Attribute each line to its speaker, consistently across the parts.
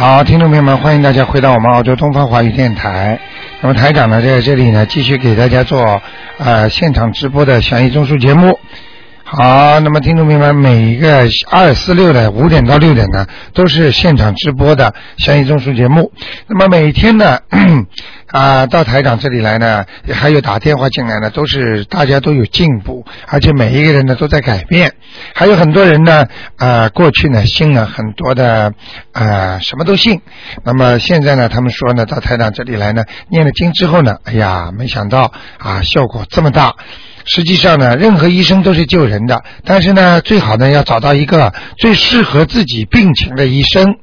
Speaker 1: 好，听众朋友们，欢迎大家回到我们澳洲东方华语电台。那么台长呢，在这里呢，继续给大家做呃现场直播的悬疑综述节目。好，那么听众朋友们，每一个二四六的五点到六点呢，都是现场直播的悬疑综述节目。那么每天呢，啊，到台长这里来呢，还有打电话进来呢，都是大家都有进步，而且每一个人呢都在改变。还有很多人呢，啊，过去呢信了很多的啊什么都信，那么现在呢，他们说呢，到台长这里来呢，念了经之后呢，哎呀，没想到啊效果这么大。实际上呢，任何医生都是救人的，但是呢，最好呢要找到一个最适合自己病情的医生。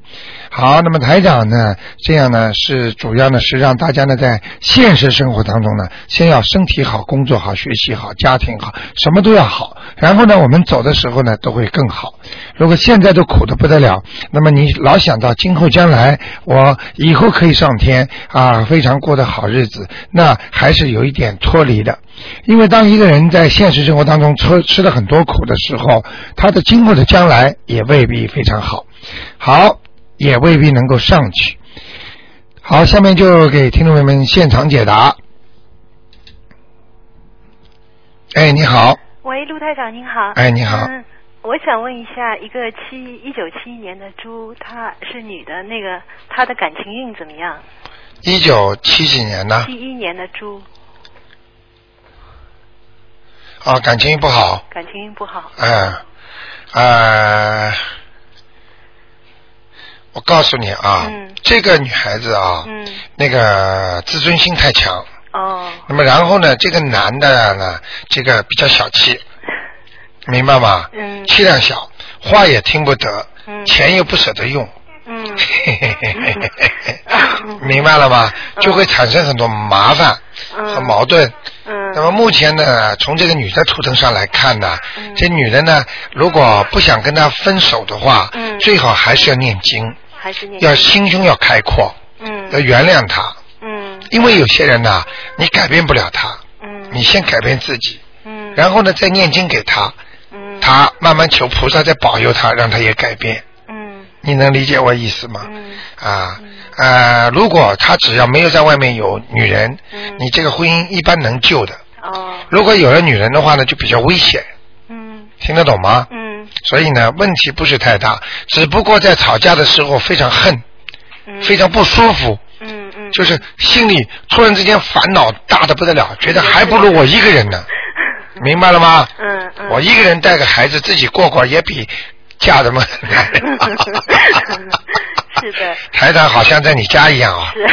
Speaker 1: 好，那么台长呢，这样呢是主要呢是让大家呢在现实生活当中呢，先要身体好、工作好、学习好、家庭好，什么都要好，然后呢我们走的时候呢都会更好。如果现在都苦的不得了，那么你老想到今后将来我以后可以上天啊，非常过得好日子，那还是有一点脱离的。因为当一个人在现实生活当中吃吃了很多苦的时候，他的今后的将来也未必非常好，好也未必能够上去。好，下面就给听众朋友们现场解答。哎，你好，
Speaker 2: 喂，陆台长您好。
Speaker 1: 哎，你好，
Speaker 2: 嗯，我想问一下，一个七一九七一年的猪，她是女的，那个她的感情运怎么样？
Speaker 1: 一九七几年呢？
Speaker 2: 七一年的猪，
Speaker 1: 啊，感情不好，
Speaker 2: 感情不好。
Speaker 1: 嗯，呃，我告诉你啊，
Speaker 2: 嗯。
Speaker 1: 这个女孩子啊，
Speaker 2: 嗯，
Speaker 1: 那个自尊心太强。
Speaker 2: 哦，
Speaker 1: 那么然后呢，这个男的呢，这个比较小气，明白吗？
Speaker 2: 嗯。
Speaker 1: 气量小，话也听不得，
Speaker 2: 嗯。
Speaker 1: 钱又不舍得用，
Speaker 2: 嗯
Speaker 1: 明白了吧？就会产生很多麻烦和矛盾。
Speaker 2: 嗯。
Speaker 1: 那么目前呢，从这个女的图腾上来看呢，
Speaker 2: 嗯。
Speaker 1: 这女的呢，如果不想跟他分手的话，
Speaker 2: 嗯。
Speaker 1: 最好还是要念经，
Speaker 2: 还是念
Speaker 1: 要心胸要开阔，
Speaker 2: 嗯。
Speaker 1: 要原谅他，
Speaker 2: 嗯。
Speaker 1: 因为有些人呢，你改变不了他，
Speaker 2: 嗯。
Speaker 1: 你先改变自己，
Speaker 2: 嗯。
Speaker 1: 然后呢再念经给他，
Speaker 2: 嗯。
Speaker 1: 他慢慢求菩萨再保佑他，让他也改变。
Speaker 2: 嗯。
Speaker 1: 你能理解我意思吗？
Speaker 2: 嗯。
Speaker 1: 啊，呃，如果他只要没有在外面有女人，
Speaker 2: 嗯。
Speaker 1: 你这个婚姻一般能救的。
Speaker 2: 哦。
Speaker 1: 如果有了女人的话呢，就比较危险，
Speaker 2: 嗯。
Speaker 1: 听得懂吗？
Speaker 2: 嗯。
Speaker 1: 所以呢，问题不是太大，只不过在吵架的时候非常恨，
Speaker 2: 嗯。
Speaker 1: 非常不舒服，
Speaker 2: 嗯嗯，
Speaker 1: 就是心里突然之间烦恼大的不得了，觉得还不如我一个人呢，明白了吗？
Speaker 2: 嗯嗯，
Speaker 1: 我一个人带个孩子自己过过，也比嫁人。
Speaker 2: 是的
Speaker 1: 台长好像在你家一样啊、
Speaker 2: 是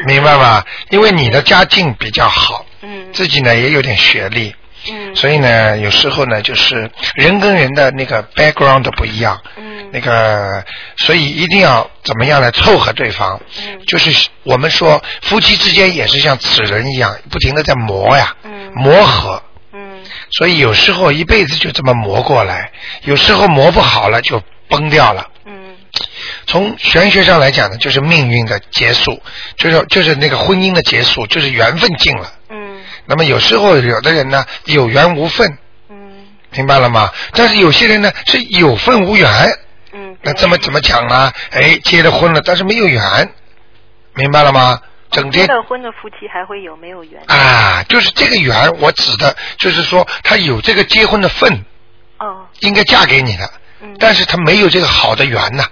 Speaker 1: 明白吗？因为你的家境比较好，
Speaker 2: 嗯
Speaker 1: 自己呢也有点学历，
Speaker 2: 嗯
Speaker 1: 所以呢有时候呢就是人跟人的那个 background 不一样，
Speaker 2: 嗯
Speaker 1: 那个所以一定要怎么样来凑合对方。
Speaker 2: 嗯
Speaker 1: 就是我们说夫妻之间也是像齿轮一样，不停的在磨呀，
Speaker 2: 嗯
Speaker 1: 磨合。
Speaker 2: 嗯
Speaker 1: 所以有时候一辈子就这么磨过来，有时候磨不好了就崩掉了。
Speaker 2: 嗯
Speaker 1: 从玄学上来讲呢，就是命运的结束，就是就是那个婚姻的结束，就是缘分尽了。
Speaker 2: 嗯
Speaker 1: 那么有时候有的人呢有缘无分，
Speaker 2: 嗯
Speaker 1: 明白了吗？但是有些人呢是有份无缘，
Speaker 2: 嗯，
Speaker 1: 那这么怎么讲呢？哎，结了婚了，但是没有缘，明白了吗？整天
Speaker 2: 结了婚的夫妻还会有没有缘？
Speaker 1: 啊，就是这个缘，我指的就是说他有这个结婚的份，
Speaker 2: 哦。
Speaker 1: 应该嫁给你的，
Speaker 2: 嗯。
Speaker 1: 但是他没有这个好的缘呐，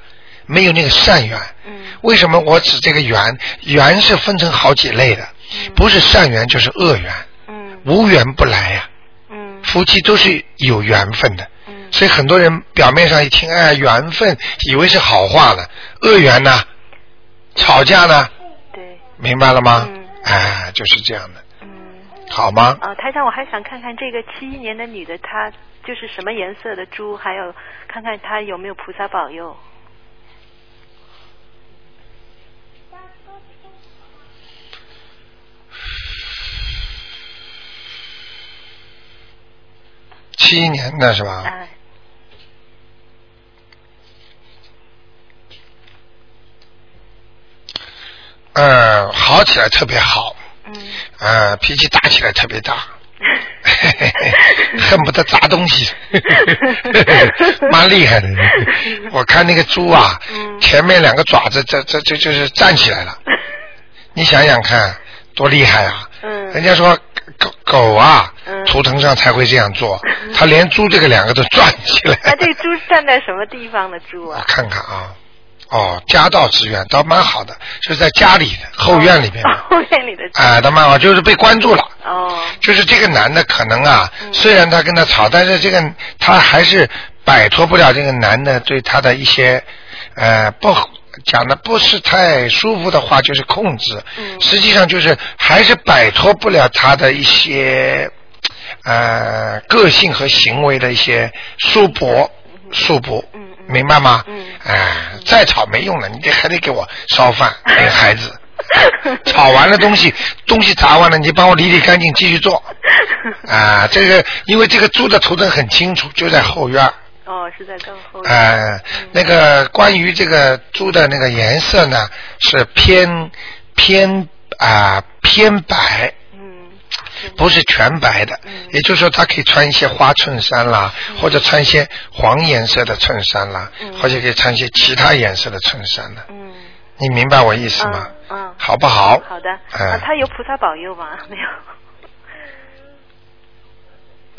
Speaker 1: 没有那个善缘。
Speaker 2: 嗯。
Speaker 1: 为什么我指这个缘？缘是分成好几类的，不是善缘就是恶缘，
Speaker 2: 嗯。
Speaker 1: 无缘不来呀、
Speaker 2: 嗯。
Speaker 1: 夫妻都是有缘分的，
Speaker 2: 嗯。
Speaker 1: 所以很多人表面上一听，哎，缘分，以为是好话了，恶缘呢，吵架呢，
Speaker 2: 对
Speaker 1: 明白了吗？
Speaker 2: 嗯
Speaker 1: 哎，就是这样的，
Speaker 2: 嗯
Speaker 1: 好吗？
Speaker 2: 啊，台长，我还想看看这个七一年的女的，她就是什么颜色的猪，还有看看她有没有菩萨保佑。
Speaker 1: 七一年的是吧？
Speaker 2: 哎，
Speaker 1: 嗯，好起来特别好，
Speaker 2: 嗯。
Speaker 1: 呃，脾气大起来特别大，恨不得砸东西，蛮厉害的。我看那个猪啊，
Speaker 2: 嗯。
Speaker 1: 前面两个爪子，这这这就是站起来了。你想想看，多厉害啊！
Speaker 2: 嗯。
Speaker 1: 人家说狗狗啊，
Speaker 2: 嗯。
Speaker 1: 图腾上才会这样做，它连猪这个两个都转起来。
Speaker 2: 那这个猪站在什么地方的猪啊？
Speaker 1: 我
Speaker 2: 啊？
Speaker 1: 看看啊，哦，家道之源倒蛮好的，就是在家里的后院里边，
Speaker 2: 哦后院里的猪。
Speaker 1: 啊，倒蛮好，就是被关注了。
Speaker 2: 哦，
Speaker 1: 就是这个男的可能啊，
Speaker 2: 嗯
Speaker 1: 虽然他跟他吵，但是这个他还是摆脱不了这个男的对他的一些呃不讲的不是太舒服的话，就是控制。
Speaker 2: 嗯
Speaker 1: 实际上就是还是摆脱不了他的一些呃个性和行为的一些束缚束缚。
Speaker 2: 嗯嗯
Speaker 1: 明白吗？
Speaker 2: 嗯
Speaker 1: 哎，再吵没用了，你得还得给我烧饭，那个孩子。炒完了东西，东西砸完了，你帮我理理干净，继续做。啊，这个因为这个猪的图腾很清楚，就在后院。
Speaker 2: 哦，是在更后院。
Speaker 1: 呃，那个关于这个猪的那个颜色呢，是偏偏啊、偏白，
Speaker 2: 嗯，
Speaker 1: 不是全白的。
Speaker 2: 嗯
Speaker 1: 也就是说，他可以穿一些花衬衫啦，或者穿一些黄颜色的衬衫啦，
Speaker 2: 嗯
Speaker 1: 或者可以穿一些其他颜色的衬衫的。
Speaker 2: 嗯。
Speaker 1: 你明白我意思吗？
Speaker 2: 嗯嗯。
Speaker 1: 好不好？
Speaker 2: 好的。
Speaker 1: 嗯
Speaker 2: 啊，他有菩萨保佑吗？没有。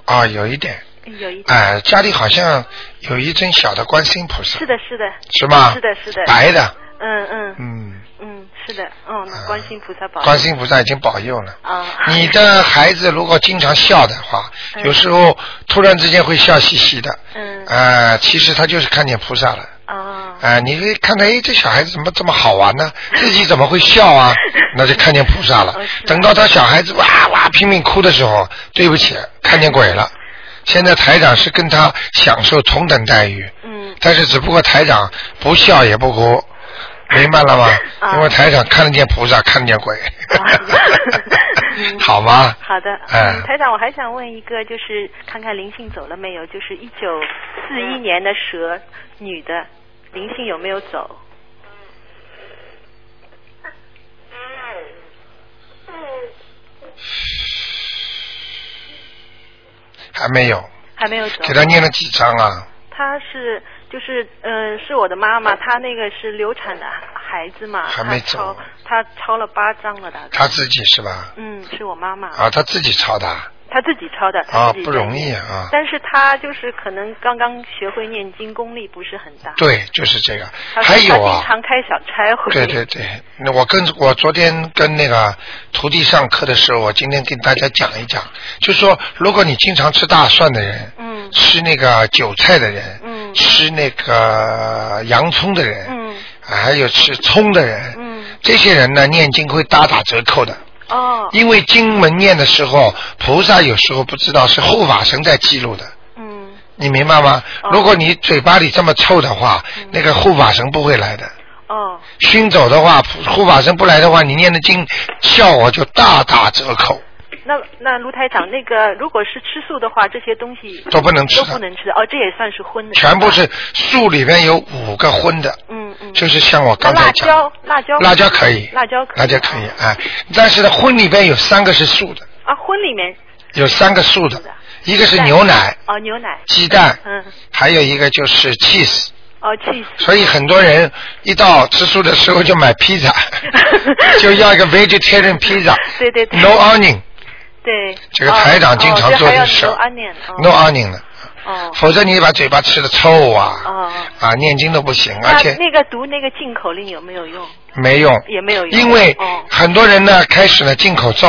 Speaker 1: 啊，有一点。
Speaker 2: 有一点。
Speaker 1: 哎、家里好像有一尊小的观世音菩萨。
Speaker 2: 是的，是的。
Speaker 1: 是吗？
Speaker 2: 是的，是的。
Speaker 1: 白的。
Speaker 2: 嗯嗯
Speaker 1: 嗯。
Speaker 2: 嗯，是的，嗯，那观世音菩萨保佑。
Speaker 1: 观世音菩萨已经保佑了。
Speaker 2: 啊。
Speaker 1: 你的孩子如果经常笑的话，
Speaker 2: 嗯
Speaker 1: 有时候突然之间会笑嘻嘻的。
Speaker 2: 嗯。
Speaker 1: 呃，其实他就是看见菩萨了。
Speaker 2: 啊。
Speaker 1: 啊、你会看到，哎，这小孩子怎么这么好玩呢？自己怎么会笑啊？那就看见菩萨了。等到他小孩子哇哇拼命哭的时候，对不起，看见鬼了。现在台长是跟他享受同等待遇，
Speaker 2: 嗯。
Speaker 1: 但是只不过台长不笑也不哭，明白了吗？
Speaker 2: 啊
Speaker 1: 因为台长看得见菩萨，看得见鬼，
Speaker 2: 嗯
Speaker 1: 好吗？
Speaker 2: 好的，
Speaker 1: 哎
Speaker 2: 嗯，台长，我还想问一个，就是看看灵性走了没有？就是一九四一年的蛇，女的，灵性有没有走？
Speaker 1: 还没有，
Speaker 2: 还没有走。
Speaker 1: 给他念了几张啊？
Speaker 2: 他是就是呃，是我的妈妈，她那个是流产的孩子嘛，
Speaker 1: 还没
Speaker 2: 她抄
Speaker 1: 走
Speaker 2: 她抄了八张了，大概。
Speaker 1: 她自己是吧？
Speaker 2: 嗯，是我妈妈。
Speaker 1: 啊，她自己抄的啊，
Speaker 2: 她自己抄的，他
Speaker 1: 啊
Speaker 2: 自己
Speaker 1: 不容易啊。
Speaker 2: 但是他就是可能刚刚学会念经，功力不是很大。
Speaker 1: 对，就是这个。还有
Speaker 2: 她经
Speaker 1: 啊，
Speaker 2: 常开小差会。
Speaker 1: 对对对，那我跟我昨天跟那个徒弟上课的时候，我今天跟大家讲一讲，就说如果你经常吃大蒜的人，
Speaker 2: 嗯。
Speaker 1: 吃那个韭菜的人，
Speaker 2: 嗯。
Speaker 1: 吃那个洋葱的人，
Speaker 2: 嗯。
Speaker 1: 还有吃葱的人，
Speaker 2: 嗯。
Speaker 1: 这些人呢念经会大打折扣的。
Speaker 2: 哦
Speaker 1: 因为经文念的时候，菩萨有时候不知道是护法神在记录的，
Speaker 2: 嗯
Speaker 1: 你明白吗？
Speaker 2: 哦
Speaker 1: 如果你嘴巴里这么臭的话，
Speaker 2: 嗯
Speaker 1: 那个护法神不会来的。
Speaker 2: 哦
Speaker 1: 熏走的话，护法神不来的话，你念的经效果就大打折扣。
Speaker 2: 那那卢台长，那个如果是吃素的话，这些东西
Speaker 1: 都不能吃
Speaker 2: 都不能吃哦，这也算是荤的。
Speaker 1: 全部是素里面有五个荤的，
Speaker 2: 嗯嗯。
Speaker 1: 就是像我刚才讲，
Speaker 2: 辣椒辣椒
Speaker 1: 辣椒可以，
Speaker 2: 辣椒可以。
Speaker 1: 辣椒可以啊，但是呢，荤里边有三个是素的，
Speaker 2: 啊，荤里面。
Speaker 1: 有三个素的。一个是牛奶、
Speaker 2: 哦牛奶。
Speaker 1: 鸡蛋，
Speaker 2: 嗯。
Speaker 1: 还有一个就是 cheese。
Speaker 2: 哦 cheese
Speaker 1: 所以很多人一到吃素的时候就买披萨，就要一个 vegetarian pizza，
Speaker 2: 对对对。
Speaker 1: No onion，
Speaker 2: 对。
Speaker 1: 这个台长经常做
Speaker 2: 的
Speaker 1: 这事儿
Speaker 2: no onion
Speaker 1: 的，
Speaker 2: 哦。
Speaker 1: 否则你把嘴巴吃的臭啊，
Speaker 2: 哦。
Speaker 1: 啊，念经都不行，而且
Speaker 2: 那个读那个进口令有没有用？
Speaker 1: 没用，
Speaker 2: 也没有用。
Speaker 1: 因为
Speaker 2: 哦。
Speaker 1: 很多人呢开始呢进口咒，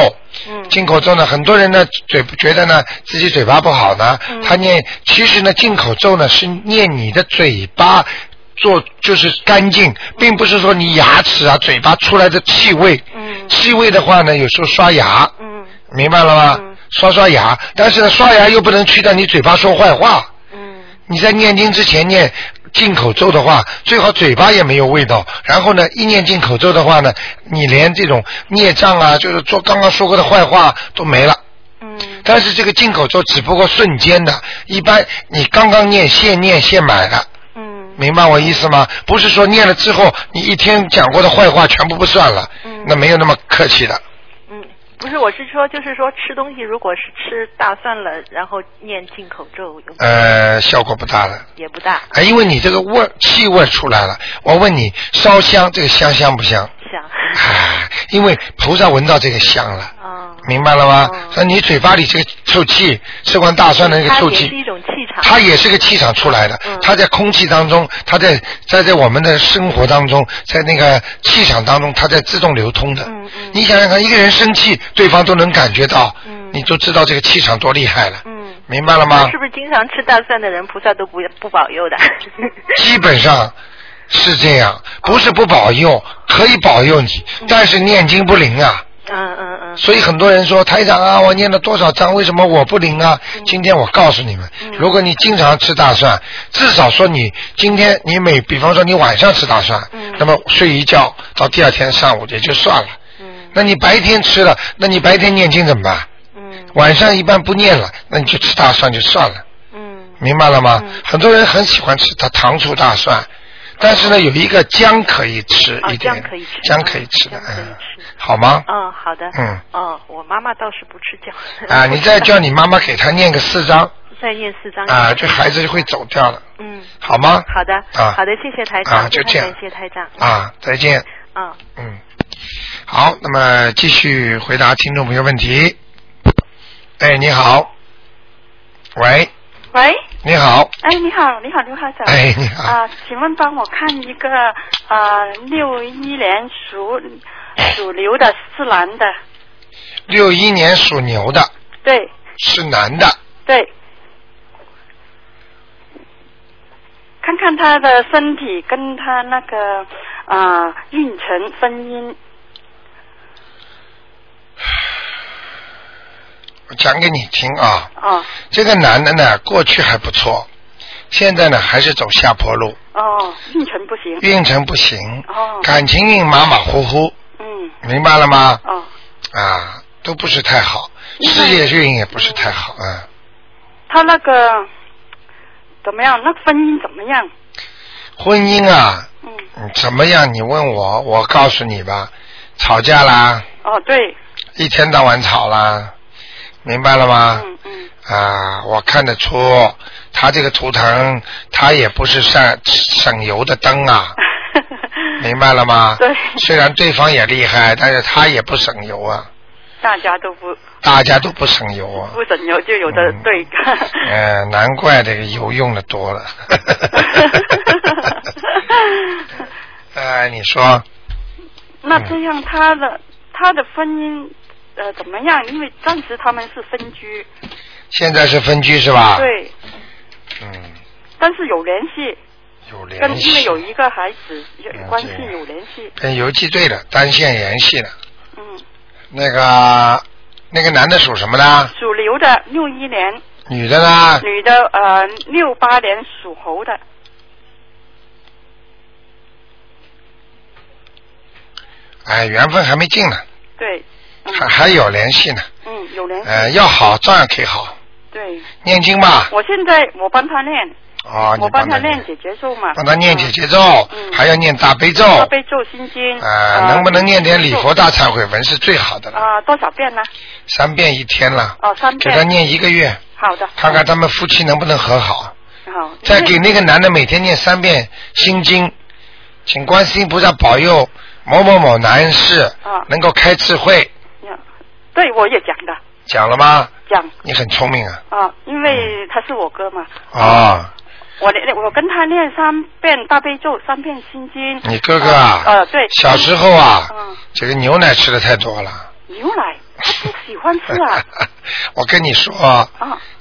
Speaker 2: 嗯。
Speaker 1: 进口咒呢，很多人呢嘴觉得呢自己嘴巴不好呢，
Speaker 2: 嗯。
Speaker 1: 他念其实呢进口咒呢是念你的嘴巴做就是干净，并不是说你牙齿啊嘴巴出来的气味，
Speaker 2: 嗯。
Speaker 1: 气味的话呢有时候刷牙，
Speaker 2: 嗯
Speaker 1: 明白了吗？
Speaker 2: 嗯
Speaker 1: 刷刷牙，但是呢刷牙又不能去掉你嘴巴说坏话。
Speaker 2: 嗯
Speaker 1: 你在念经之前念进口咒的话，最好嘴巴也没有味道。然后呢，一念进口咒的话呢，你连这种孽障啊，就是做刚刚说过的坏话都没了。
Speaker 2: 嗯
Speaker 1: 但是这个进口咒只不过瞬间的，一般你刚刚念现念现买的，
Speaker 2: 嗯
Speaker 1: 明白我意思吗？不是说念了之后你一天讲过的坏话全部不算了，
Speaker 2: 嗯
Speaker 1: 那没有那么客气的。
Speaker 2: 嗯，不是，我是说，就是说吃东西，如果是吃大蒜了，然后念进口咒，有
Speaker 1: 呃，效果不大了。
Speaker 2: 也不大
Speaker 1: 哎，因为你这个味儿气味出来了，我问你，烧香这个香香不香？
Speaker 2: 香。
Speaker 1: 哎，因为菩萨闻到这个香了，
Speaker 2: 哦，
Speaker 1: 明白了吗
Speaker 2: 哦？
Speaker 1: 那你嘴巴里这个臭气，吃完大蒜的那个臭气
Speaker 2: 它也是，一种气场。
Speaker 1: 它也是个气场出来的
Speaker 2: 嗯，
Speaker 1: 它在空气当中，它在在在我们的生活当中，在那个气场当中，它在自动流通的。
Speaker 2: 嗯嗯
Speaker 1: 你想想看，一个人生气，对方都能感觉到，
Speaker 2: 嗯
Speaker 1: 你就知道这个气场多厉害了。
Speaker 2: 嗯。
Speaker 1: 明白了吗
Speaker 2: 是？不是经常吃大蒜的人，菩萨都不不保佑的？
Speaker 1: 基本上是这样，不是不保佑，可以保佑你，但是念经不灵啊。
Speaker 2: 嗯嗯嗯。
Speaker 1: 所以很多人说台长啊，我念了多少章，为什么我不灵啊？今天我告诉你们，
Speaker 2: 嗯
Speaker 1: 如果你经常吃大蒜，至少说你今天你每，比方说你晚上吃大蒜，
Speaker 2: 嗯
Speaker 1: 那么睡一觉到第二天上午也就算了。
Speaker 2: 嗯
Speaker 1: 那你白天吃了，那你白天念经怎么办？
Speaker 2: 嗯
Speaker 1: 晚上一般不念了，那你就吃大蒜就算了。
Speaker 2: 嗯
Speaker 1: 明白了吗？
Speaker 2: 嗯
Speaker 1: 很多人很喜欢吃它糖醋大蒜，但是呢，有一个姜可以吃
Speaker 2: 哦
Speaker 1: 一点，
Speaker 2: 姜可以吃
Speaker 1: 姜可以吃的，嗯，好吗？
Speaker 2: 嗯，好的。
Speaker 1: 嗯。
Speaker 2: 哦，我妈妈倒是不吃姜。
Speaker 1: 啊，你再叫你妈妈给她念个四章
Speaker 2: 再念四张。
Speaker 1: 啊，这孩子就会走掉了，
Speaker 2: 嗯。
Speaker 1: 好吗？
Speaker 2: 好的。
Speaker 1: 啊
Speaker 2: 好的，谢谢台长。
Speaker 1: 啊就这样
Speaker 2: 谢谢台长。
Speaker 1: 啊，再见。
Speaker 2: 嗯。
Speaker 1: 嗯，好，那么继续回答听众朋友问题。哎，你好。喂，
Speaker 3: 喂，
Speaker 1: 你好。
Speaker 3: 哎，你好，你好，刘校长。
Speaker 1: 哎，你好。
Speaker 3: 啊、请问帮我看一个啊，六一年属属牛的是男的，
Speaker 1: 六一年属牛的，
Speaker 3: 对
Speaker 1: 是男的，
Speaker 3: 对。看看他的身体跟他那个啊、运程婚姻，
Speaker 1: 我讲给你听啊。
Speaker 3: 哦。
Speaker 1: 这个男的呢，过去还不错，现在呢还是走下坡路，
Speaker 3: 哦，运程不行，
Speaker 1: 运程不行，
Speaker 3: 哦。
Speaker 1: 感情运马马虎虎，
Speaker 3: 嗯。
Speaker 1: 明白了吗？
Speaker 3: 哦，
Speaker 1: 啊，都不是太好，事业运也不是太好，嗯，
Speaker 3: 他那个怎么样？那婚姻怎么样？
Speaker 1: 婚姻啊，
Speaker 3: 嗯，
Speaker 1: 嗯。怎么样？你问我，我告诉你吧，吵架啦，
Speaker 3: 哦对，
Speaker 1: 一天到晚吵啦，明白了吗？
Speaker 3: 嗯嗯
Speaker 1: 啊，我看得出他这个图腾，他也不是省 省油的灯啊，明白了吗？
Speaker 3: 对
Speaker 1: 虽然对方也厉害，但是他也不省油啊，
Speaker 3: 大家都不
Speaker 1: 大家都不省油啊。
Speaker 3: 不省油就有的对干。
Speaker 1: 嗯、难怪这个油用的多了。哎，你说
Speaker 3: 那这样他的他的婚姻呃怎么样？因为暂时他们是分居，
Speaker 1: 现在是分居是吧？。
Speaker 3: 对，
Speaker 1: 嗯，
Speaker 3: 但是有联系，
Speaker 1: 有联
Speaker 3: 跟因为
Speaker 1: 系。
Speaker 3: 有一个孩子有关系有联系，
Speaker 1: 跟邮寄队的单线联系的。
Speaker 3: 嗯，
Speaker 1: 那个那个男的属什么的？
Speaker 3: 属牛的六一年，
Speaker 1: 女的呢？
Speaker 3: 女的呃六八年属猴的，
Speaker 1: 哎，缘分还没尽呢，
Speaker 3: 对，嗯
Speaker 1: 还还有联系呢。
Speaker 3: 嗯有联系，
Speaker 1: 呃，要好照样可以好，
Speaker 3: 对，
Speaker 1: 念经吧。
Speaker 3: 我现在我帮他念，
Speaker 1: 哦，
Speaker 3: 我帮他
Speaker 1: 念
Speaker 3: 念，解结咒嘛，
Speaker 1: 帮他念解结咒，
Speaker 3: 嗯
Speaker 1: 还要念大悲咒。
Speaker 3: 大悲咒心经，
Speaker 1: 啊，能不能念点礼佛大忏悔文是最好的了，
Speaker 3: 啊多少遍呢？
Speaker 1: 三遍一天了，
Speaker 3: 哦三遍
Speaker 1: 给他，念一个月，
Speaker 3: 好的，
Speaker 1: 看看他们夫妻能不能和好。
Speaker 3: 好，
Speaker 1: 再给那个男的每天念三遍心经，请观世音菩萨保佑某某某男士
Speaker 3: 啊
Speaker 1: 能够开智慧。
Speaker 3: 我也讲的
Speaker 1: 讲了吗？
Speaker 3: 讲
Speaker 1: 你很聪明啊！
Speaker 3: 啊，因为他是我哥嘛，
Speaker 1: 啊，
Speaker 3: 我念我跟他念三遍大悲咒，三遍心经。
Speaker 1: 你哥哥啊，
Speaker 3: 呃，对。
Speaker 1: 小时候啊，
Speaker 3: 嗯，
Speaker 1: 这个牛奶吃的太多了。
Speaker 3: 牛奶他不喜欢吃啊。
Speaker 1: 我跟你说，
Speaker 3: 啊，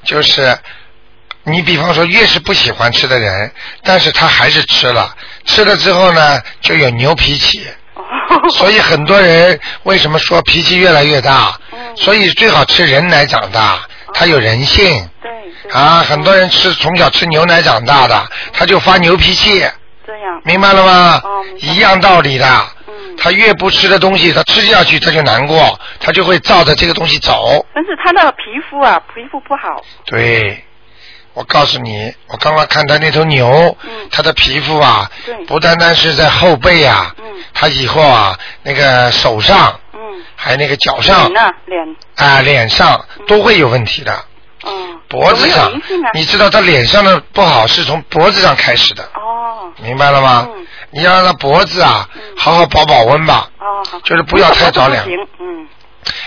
Speaker 1: 就是你比方说越是不喜欢吃的人，但是他还是吃了，吃了之后呢，就有牛脾气。
Speaker 3: 哦。
Speaker 1: 所以很多人为什么说脾气越来越大？
Speaker 3: 嗯
Speaker 1: 所以最好吃人奶长大，他有人性
Speaker 3: 对对。
Speaker 1: 啊。很多人吃从小吃牛奶长大的，他就发牛脾气，
Speaker 3: 这样。
Speaker 1: 明白了吗
Speaker 3: 哦
Speaker 1: 一样道理的。
Speaker 3: 嗯。
Speaker 1: 他越不吃的东西，他吃下去他就难过，他就会照着这个东西走。
Speaker 3: 但是他的皮肤啊，皮肤不好。
Speaker 1: 对，我告诉你，我刚刚看他那头牛，
Speaker 3: 嗯。
Speaker 1: 它的皮肤啊，不单单是在后背啊，
Speaker 3: 嗯。
Speaker 1: 它以后啊那个手上
Speaker 3: 嗯，
Speaker 1: 还有那个脚上啊脸上都会有问题的。
Speaker 3: 嗯，
Speaker 1: 脖子上你知道他脸上的不好是从脖子上开始的，
Speaker 3: 哦。
Speaker 1: 明白了吗？
Speaker 3: 嗯。
Speaker 1: 你要让他脖子啊
Speaker 3: 嗯。
Speaker 1: 好好保保温吧，
Speaker 3: 哦好，
Speaker 1: 就是不要太着凉，
Speaker 3: 嗯，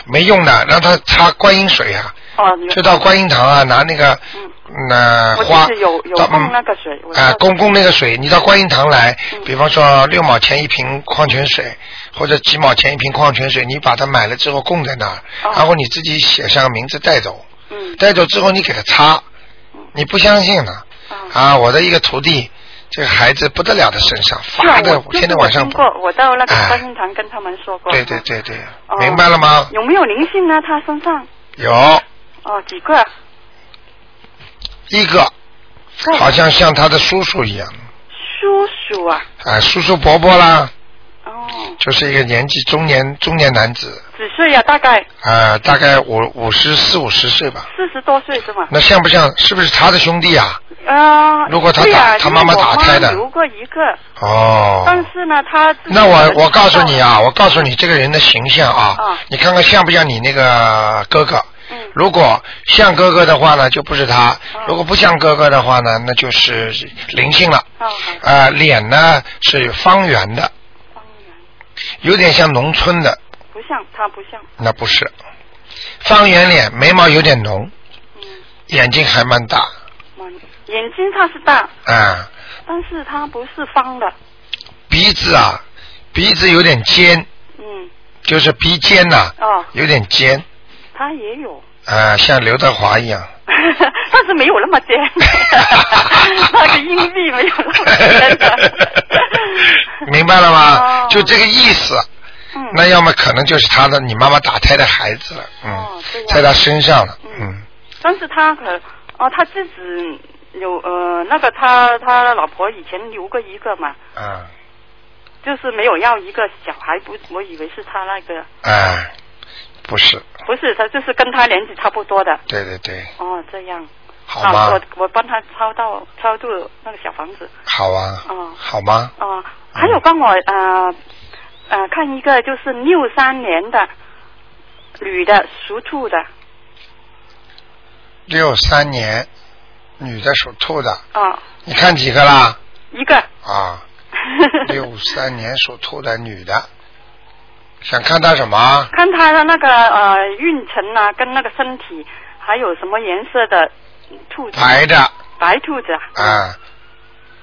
Speaker 1: 没用的，让他擦观音水啊，
Speaker 3: 哦，
Speaker 1: 就到观音堂啊拿那个
Speaker 3: 嗯
Speaker 1: 那花
Speaker 3: 有有那个水，我
Speaker 1: 啊，
Speaker 3: 要
Speaker 1: 公共那个水，你到观音堂来，
Speaker 3: 嗯
Speaker 1: 比方说六毛钱一瓶矿泉水，或者几毛钱一瓶矿泉水，你把它买了之后供在那儿，
Speaker 3: 哦
Speaker 1: 然后你自己写上个名字带走，
Speaker 3: 嗯
Speaker 1: 带走之后你给他擦，你不相信呢？
Speaker 3: 啊
Speaker 1: 啊，我的一个徒弟，这个孩子不得了的身上发的天天晚上
Speaker 3: 过，我到那个
Speaker 1: 哎
Speaker 3: 观音堂跟他们说过。
Speaker 1: 对对对对，
Speaker 3: 哦
Speaker 1: 明白了吗？
Speaker 3: 有没有灵性呢？他身上
Speaker 1: 有
Speaker 3: 哦几个？
Speaker 1: 一个，好像像他的叔叔一样，
Speaker 3: 叔叔啊，
Speaker 1: 啊，叔叔伯伯啦，
Speaker 3: 哦，
Speaker 1: 就是一个年纪中年中年男子，
Speaker 3: 几岁呀、大概
Speaker 1: 啊，大概五五十四五十岁吧。
Speaker 3: 四十多岁是吗？
Speaker 1: 那像不像？是不是他的兄弟啊？
Speaker 3: 呃，
Speaker 1: 如果他打他妈妈打胎的
Speaker 3: 留过一个，
Speaker 1: 哦。
Speaker 3: 但是呢，他
Speaker 1: 那我我告诉你啊，我告诉你这个人的形象啊，
Speaker 3: 啊
Speaker 1: 你看看像不像你那个哥哥？
Speaker 3: 嗯。
Speaker 1: 如果像哥哥的话呢，就不是他；
Speaker 3: 啊
Speaker 1: 如果不像哥哥的话呢，那就是灵性了。
Speaker 3: 啊，
Speaker 1: 呃，脸呢是方圆的，
Speaker 3: 方圆。
Speaker 1: 有点像农村的，
Speaker 3: 不像他不像，
Speaker 1: 那不是。方圆脸，眉毛有点浓，
Speaker 3: 嗯，
Speaker 1: 眼睛还蛮大，
Speaker 3: 蛮眼睛他是大，
Speaker 1: 啊、
Speaker 3: 但是他不是方的，
Speaker 1: 鼻子啊，鼻子有点尖，
Speaker 3: 嗯，
Speaker 1: 就是鼻尖呐、
Speaker 3: 哦，
Speaker 1: 有点尖，
Speaker 3: 他也有。
Speaker 1: 啊、像刘德华一样。
Speaker 3: 但是没有那么尖，那个硬币没有那么尖的。
Speaker 1: 明白了吗？
Speaker 3: 哦。
Speaker 1: 就这个意思。
Speaker 3: 嗯，
Speaker 1: 那要么可能就是他的你妈妈打胎的孩子了，嗯，在他身上了，
Speaker 3: 嗯。
Speaker 1: 嗯，
Speaker 3: 但是他可哦，他自己有呃那个他他老婆以前留过一个嘛，
Speaker 1: 啊，
Speaker 3: 就是没有要一个小孩，不，我以为是他那个，
Speaker 1: 哎，不是，
Speaker 3: 不是他就是跟他年纪差不多的。
Speaker 1: 对对对，
Speaker 3: 哦，这样。
Speaker 1: 好吗？
Speaker 3: 啊、我我帮他抄到抄住那个小房子。
Speaker 1: 好啊，
Speaker 3: 哦
Speaker 1: 好吗？
Speaker 3: 哦、还有帮我呃呃看一个就是六三年的女的属兔的
Speaker 1: 六三年，女的属兔的，
Speaker 3: 啊、
Speaker 1: 你看几个啦？
Speaker 3: 一个。
Speaker 1: 啊，六三年属兔的女的，想看他什么？
Speaker 3: 看他的那个呃运程啊，跟那个身体，还有什么颜色的兔子？
Speaker 1: 白的。
Speaker 3: 白兔子啊。
Speaker 1: 啊，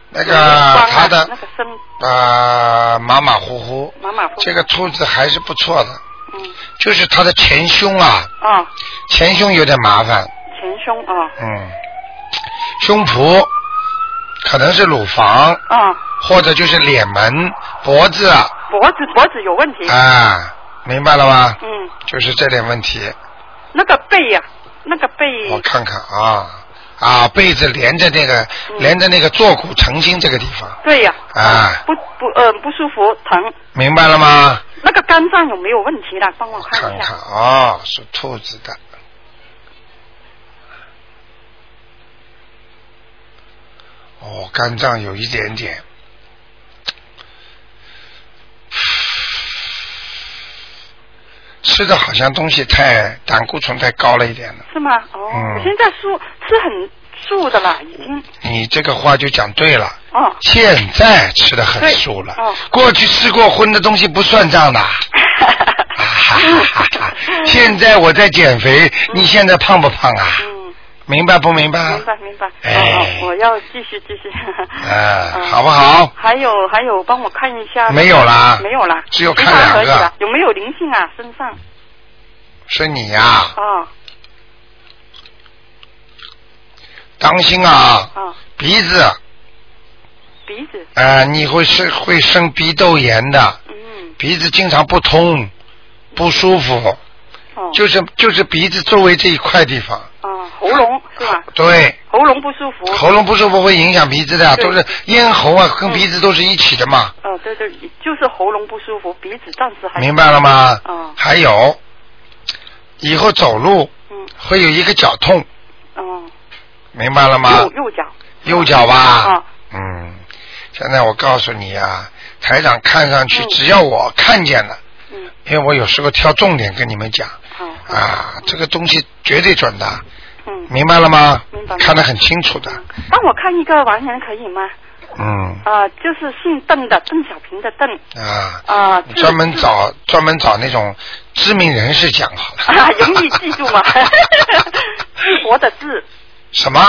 Speaker 1: 那个
Speaker 3: 有点光啊
Speaker 1: 她的
Speaker 3: 那个身。
Speaker 1: 啊马马虎虎，
Speaker 3: 马马虎虎。
Speaker 1: 这个兔子还是不错的，
Speaker 3: 嗯。
Speaker 1: 就是他的前胸啊，
Speaker 3: 哦，
Speaker 1: 前胸有点麻烦，
Speaker 3: 前胸哦。
Speaker 1: 嗯，胸脯可能是乳房，
Speaker 3: 哦，
Speaker 1: 或者就是脸门、脖子
Speaker 3: 脖子脖子有问题。
Speaker 1: 啊，明白了吧？
Speaker 3: 嗯，
Speaker 1: 就是这点问题，
Speaker 3: 那个背呀、那个背
Speaker 1: 我看看啊啊，被子连着那个、
Speaker 3: 嗯
Speaker 1: 连着那个坐骨成心这个地方，
Speaker 3: 对呀、
Speaker 1: 啊
Speaker 3: 不不呃不舒服疼，
Speaker 1: 明白了吗？
Speaker 3: 那个肝脏有没有问题了？帮我看
Speaker 1: 看看
Speaker 3: 一下。
Speaker 1: 哦，是兔子的。哦，肝脏有一点点，吃的好像东西太胆固醇太高了一点了。
Speaker 3: 是吗？哦，
Speaker 1: 嗯
Speaker 3: 我现在素吃很素的了，已经。
Speaker 1: 你这个话就讲对了。
Speaker 3: 哦。
Speaker 1: 现在吃的很素了，
Speaker 3: 对哦
Speaker 1: 过去吃过荤的东西不算账的。哈哈哈哈现在我在减肥，你现在胖不胖啊？
Speaker 3: 嗯，
Speaker 1: 明白不明白？
Speaker 3: 明白明白。
Speaker 1: 哎
Speaker 3: 哦哦，我要继续继续。
Speaker 1: 哎
Speaker 3: 嗯
Speaker 1: 好不好
Speaker 3: 还有还有，帮我看一下。
Speaker 1: 没有啦
Speaker 3: 没有啦。
Speaker 1: 只有看
Speaker 3: 可以了有没有灵性啊？身上？
Speaker 1: 是你呀、
Speaker 3: 哦
Speaker 1: 当心啊，
Speaker 3: 哦，
Speaker 1: 鼻子，
Speaker 3: 鼻子。
Speaker 1: 呃，你会生会生鼻窦炎的，
Speaker 3: 嗯。
Speaker 1: 鼻子经常不通，不舒服，
Speaker 3: 哦。
Speaker 1: 就是就是鼻子周围这一块地方，
Speaker 3: 哦，喉咙是吧？
Speaker 1: 对，
Speaker 3: 喉咙不舒服。
Speaker 1: 喉咙不舒服会影响鼻子的，
Speaker 3: 对
Speaker 1: 都是咽喉啊跟鼻子都是一起的嘛，
Speaker 3: 哦，对对，就是喉咙不舒服，鼻子暂时还。
Speaker 1: 明白了吗？
Speaker 3: 嗯
Speaker 1: 还有，以后走路
Speaker 3: 嗯
Speaker 1: 会有一个脚痛，
Speaker 3: 嗯
Speaker 1: 明白了吗
Speaker 3: 右？右脚。
Speaker 1: 右脚吧。
Speaker 3: 啊。
Speaker 1: 嗯，现在我告诉你啊，台长看上去
Speaker 3: 嗯
Speaker 1: 只要我看见了，
Speaker 3: 嗯，
Speaker 1: 因为我有时候挑重点跟你们讲
Speaker 3: 好。
Speaker 1: 啊，这个东西绝对准的，
Speaker 3: 嗯。
Speaker 1: 明白了吗？
Speaker 3: 明白
Speaker 1: 看得很清楚的。
Speaker 3: 帮我看一个完人可以吗？
Speaker 1: 嗯
Speaker 3: 啊，就是姓邓的，邓小平的邓。
Speaker 1: 啊，
Speaker 3: 啊。字
Speaker 1: 专门找专门找那种知名人士讲好了。
Speaker 3: 啊，容易记住嘛。治国的治，
Speaker 1: 什么？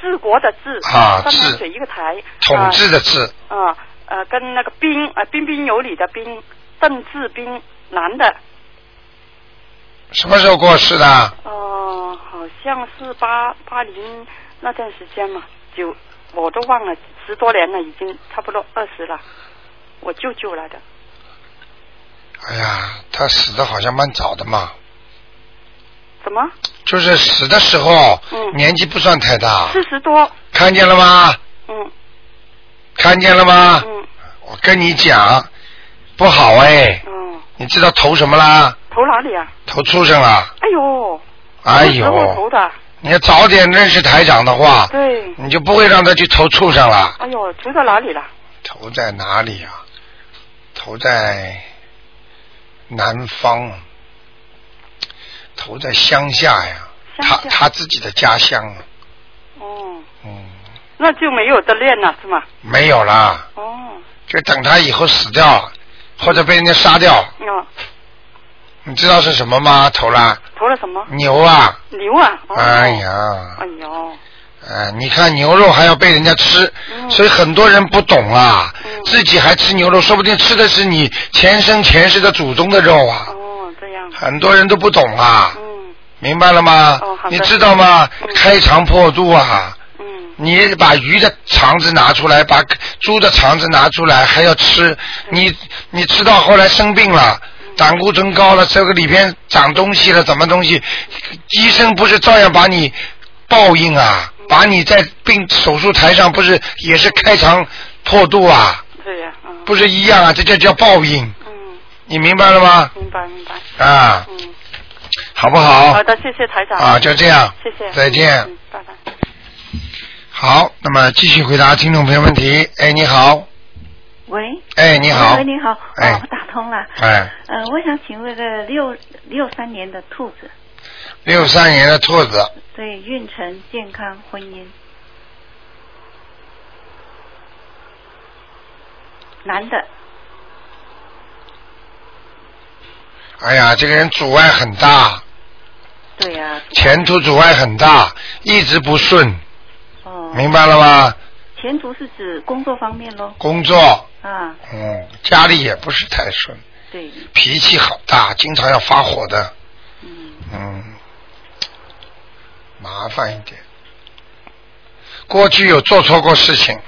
Speaker 3: 治国的治。
Speaker 1: 啊治
Speaker 3: 水一个台。
Speaker 1: 统治的治。
Speaker 3: 啊。呃，跟那个彬呃彬彬有礼的彬，邓志斌，男的。
Speaker 1: 什么时候过世的？
Speaker 3: 哦、好像是八八零那段时间嘛，九我都忘了，十多年了，已经差不多二十了。我舅舅来的，
Speaker 1: 哎呀，他死的好像蛮早的嘛，
Speaker 3: 怎么？
Speaker 1: 就是死的时候、
Speaker 3: 嗯
Speaker 1: 年纪不算太大，
Speaker 3: 四十多，
Speaker 1: 看见了吗？
Speaker 3: 嗯
Speaker 1: 看见了吗？
Speaker 3: 嗯
Speaker 1: 我跟你讲，不好哎，
Speaker 3: 嗯，
Speaker 1: 你知道投什么啦？
Speaker 3: 投哪里啊？
Speaker 1: 投畜生啊！
Speaker 3: 哎呦，
Speaker 1: 哎呦，
Speaker 3: 的？
Speaker 1: 你要早点认识台长的话，
Speaker 3: 对，
Speaker 1: 你就不会让他去投畜生了。
Speaker 3: 哎呦，投在哪里了？
Speaker 1: 投在哪里啊？投在南方，投在乡下呀，他他自己的家乡哦，
Speaker 3: 哦，
Speaker 1: 嗯，
Speaker 3: 那就没有得练了是吗？
Speaker 1: 没有啦，
Speaker 3: 哦，
Speaker 1: 就等他以后死掉，或者被人家杀掉，
Speaker 3: 哦，
Speaker 1: 你知道是什么吗？投了
Speaker 3: 投了什么？
Speaker 1: 牛啊！
Speaker 3: 牛啊！哦、
Speaker 1: 哎，呀，
Speaker 3: 哎呦，
Speaker 1: 呃，你看牛肉还要被人家吃，
Speaker 3: 嗯。
Speaker 1: 所以很多人不懂啊，
Speaker 3: 嗯。
Speaker 1: 自己还吃牛肉，说不定吃的是你前生前世的祖宗的肉啊，
Speaker 3: 哦，这样，
Speaker 1: 很多人都不懂啊，
Speaker 3: 嗯。
Speaker 1: 明白了吗？你知道吗？
Speaker 3: 嗯。
Speaker 1: 开肠破肚啊！
Speaker 3: 嗯。
Speaker 1: 你把鱼的肠子拿出来，把猪的肠子拿出来，还要吃，你你吃到后来生病了，胆固醇高了，这个里边长东西了，怎么东西？医生不是照样把你报应啊？把你在病手术台上不是也是开肠破肚啊？
Speaker 3: 对呀、嗯，
Speaker 1: 不是一样啊？这就叫报应，
Speaker 3: 嗯，
Speaker 1: 你明白了吗？
Speaker 3: 明白明白，
Speaker 1: 啊，
Speaker 3: 嗯，
Speaker 1: 好不好？
Speaker 3: 好的，谢谢台长，
Speaker 1: 啊，就这样。
Speaker 3: 谢谢，
Speaker 1: 再见。
Speaker 3: 嗯，拜拜。
Speaker 1: 好，那么继续回答听众朋友问题。哎，你好，
Speaker 4: 喂，
Speaker 1: 哎，你好。
Speaker 4: 喂，，你好，
Speaker 1: 哎。
Speaker 4: 哦，我打通了。
Speaker 1: 哎，
Speaker 4: 呃，我想请问个六六三年的兔子，
Speaker 1: 六三年的兔子，
Speaker 4: 对运程、健康、婚姻，男的，
Speaker 1: 哎呀，这个人阻碍很大，
Speaker 4: 对呀、
Speaker 1: 前途阻碍很大，一直不顺，
Speaker 4: 哦，
Speaker 1: 明白了吗？
Speaker 4: 前途是指工作方面喽？
Speaker 1: 工作，
Speaker 4: 啊，
Speaker 1: 嗯，家里也不是太顺，
Speaker 4: 对，
Speaker 1: 脾气好大，经常要发火的，
Speaker 4: 嗯，
Speaker 1: 嗯，麻烦一点。过去有做错过事情，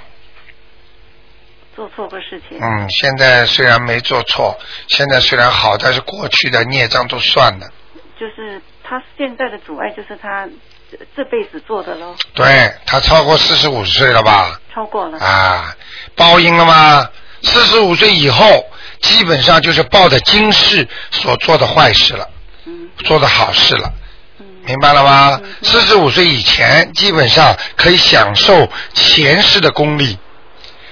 Speaker 4: 做错过事情，
Speaker 1: 嗯，现在虽然没做错，现在虽然好，但是过去的孽障都算了。
Speaker 4: 就是他现在的阻碍就是他这这辈子做的喽，
Speaker 1: 对他超过四十五岁了吧？
Speaker 4: 超过了，
Speaker 1: 啊，报应了吗？四十五岁以后，基本上就是报的今世所做的坏事了，
Speaker 4: 嗯
Speaker 1: 做的好事了，
Speaker 4: 嗯，
Speaker 1: 明白了吗
Speaker 4: 嗯？
Speaker 1: 四十五岁以前，基本上可以享受前世的功力。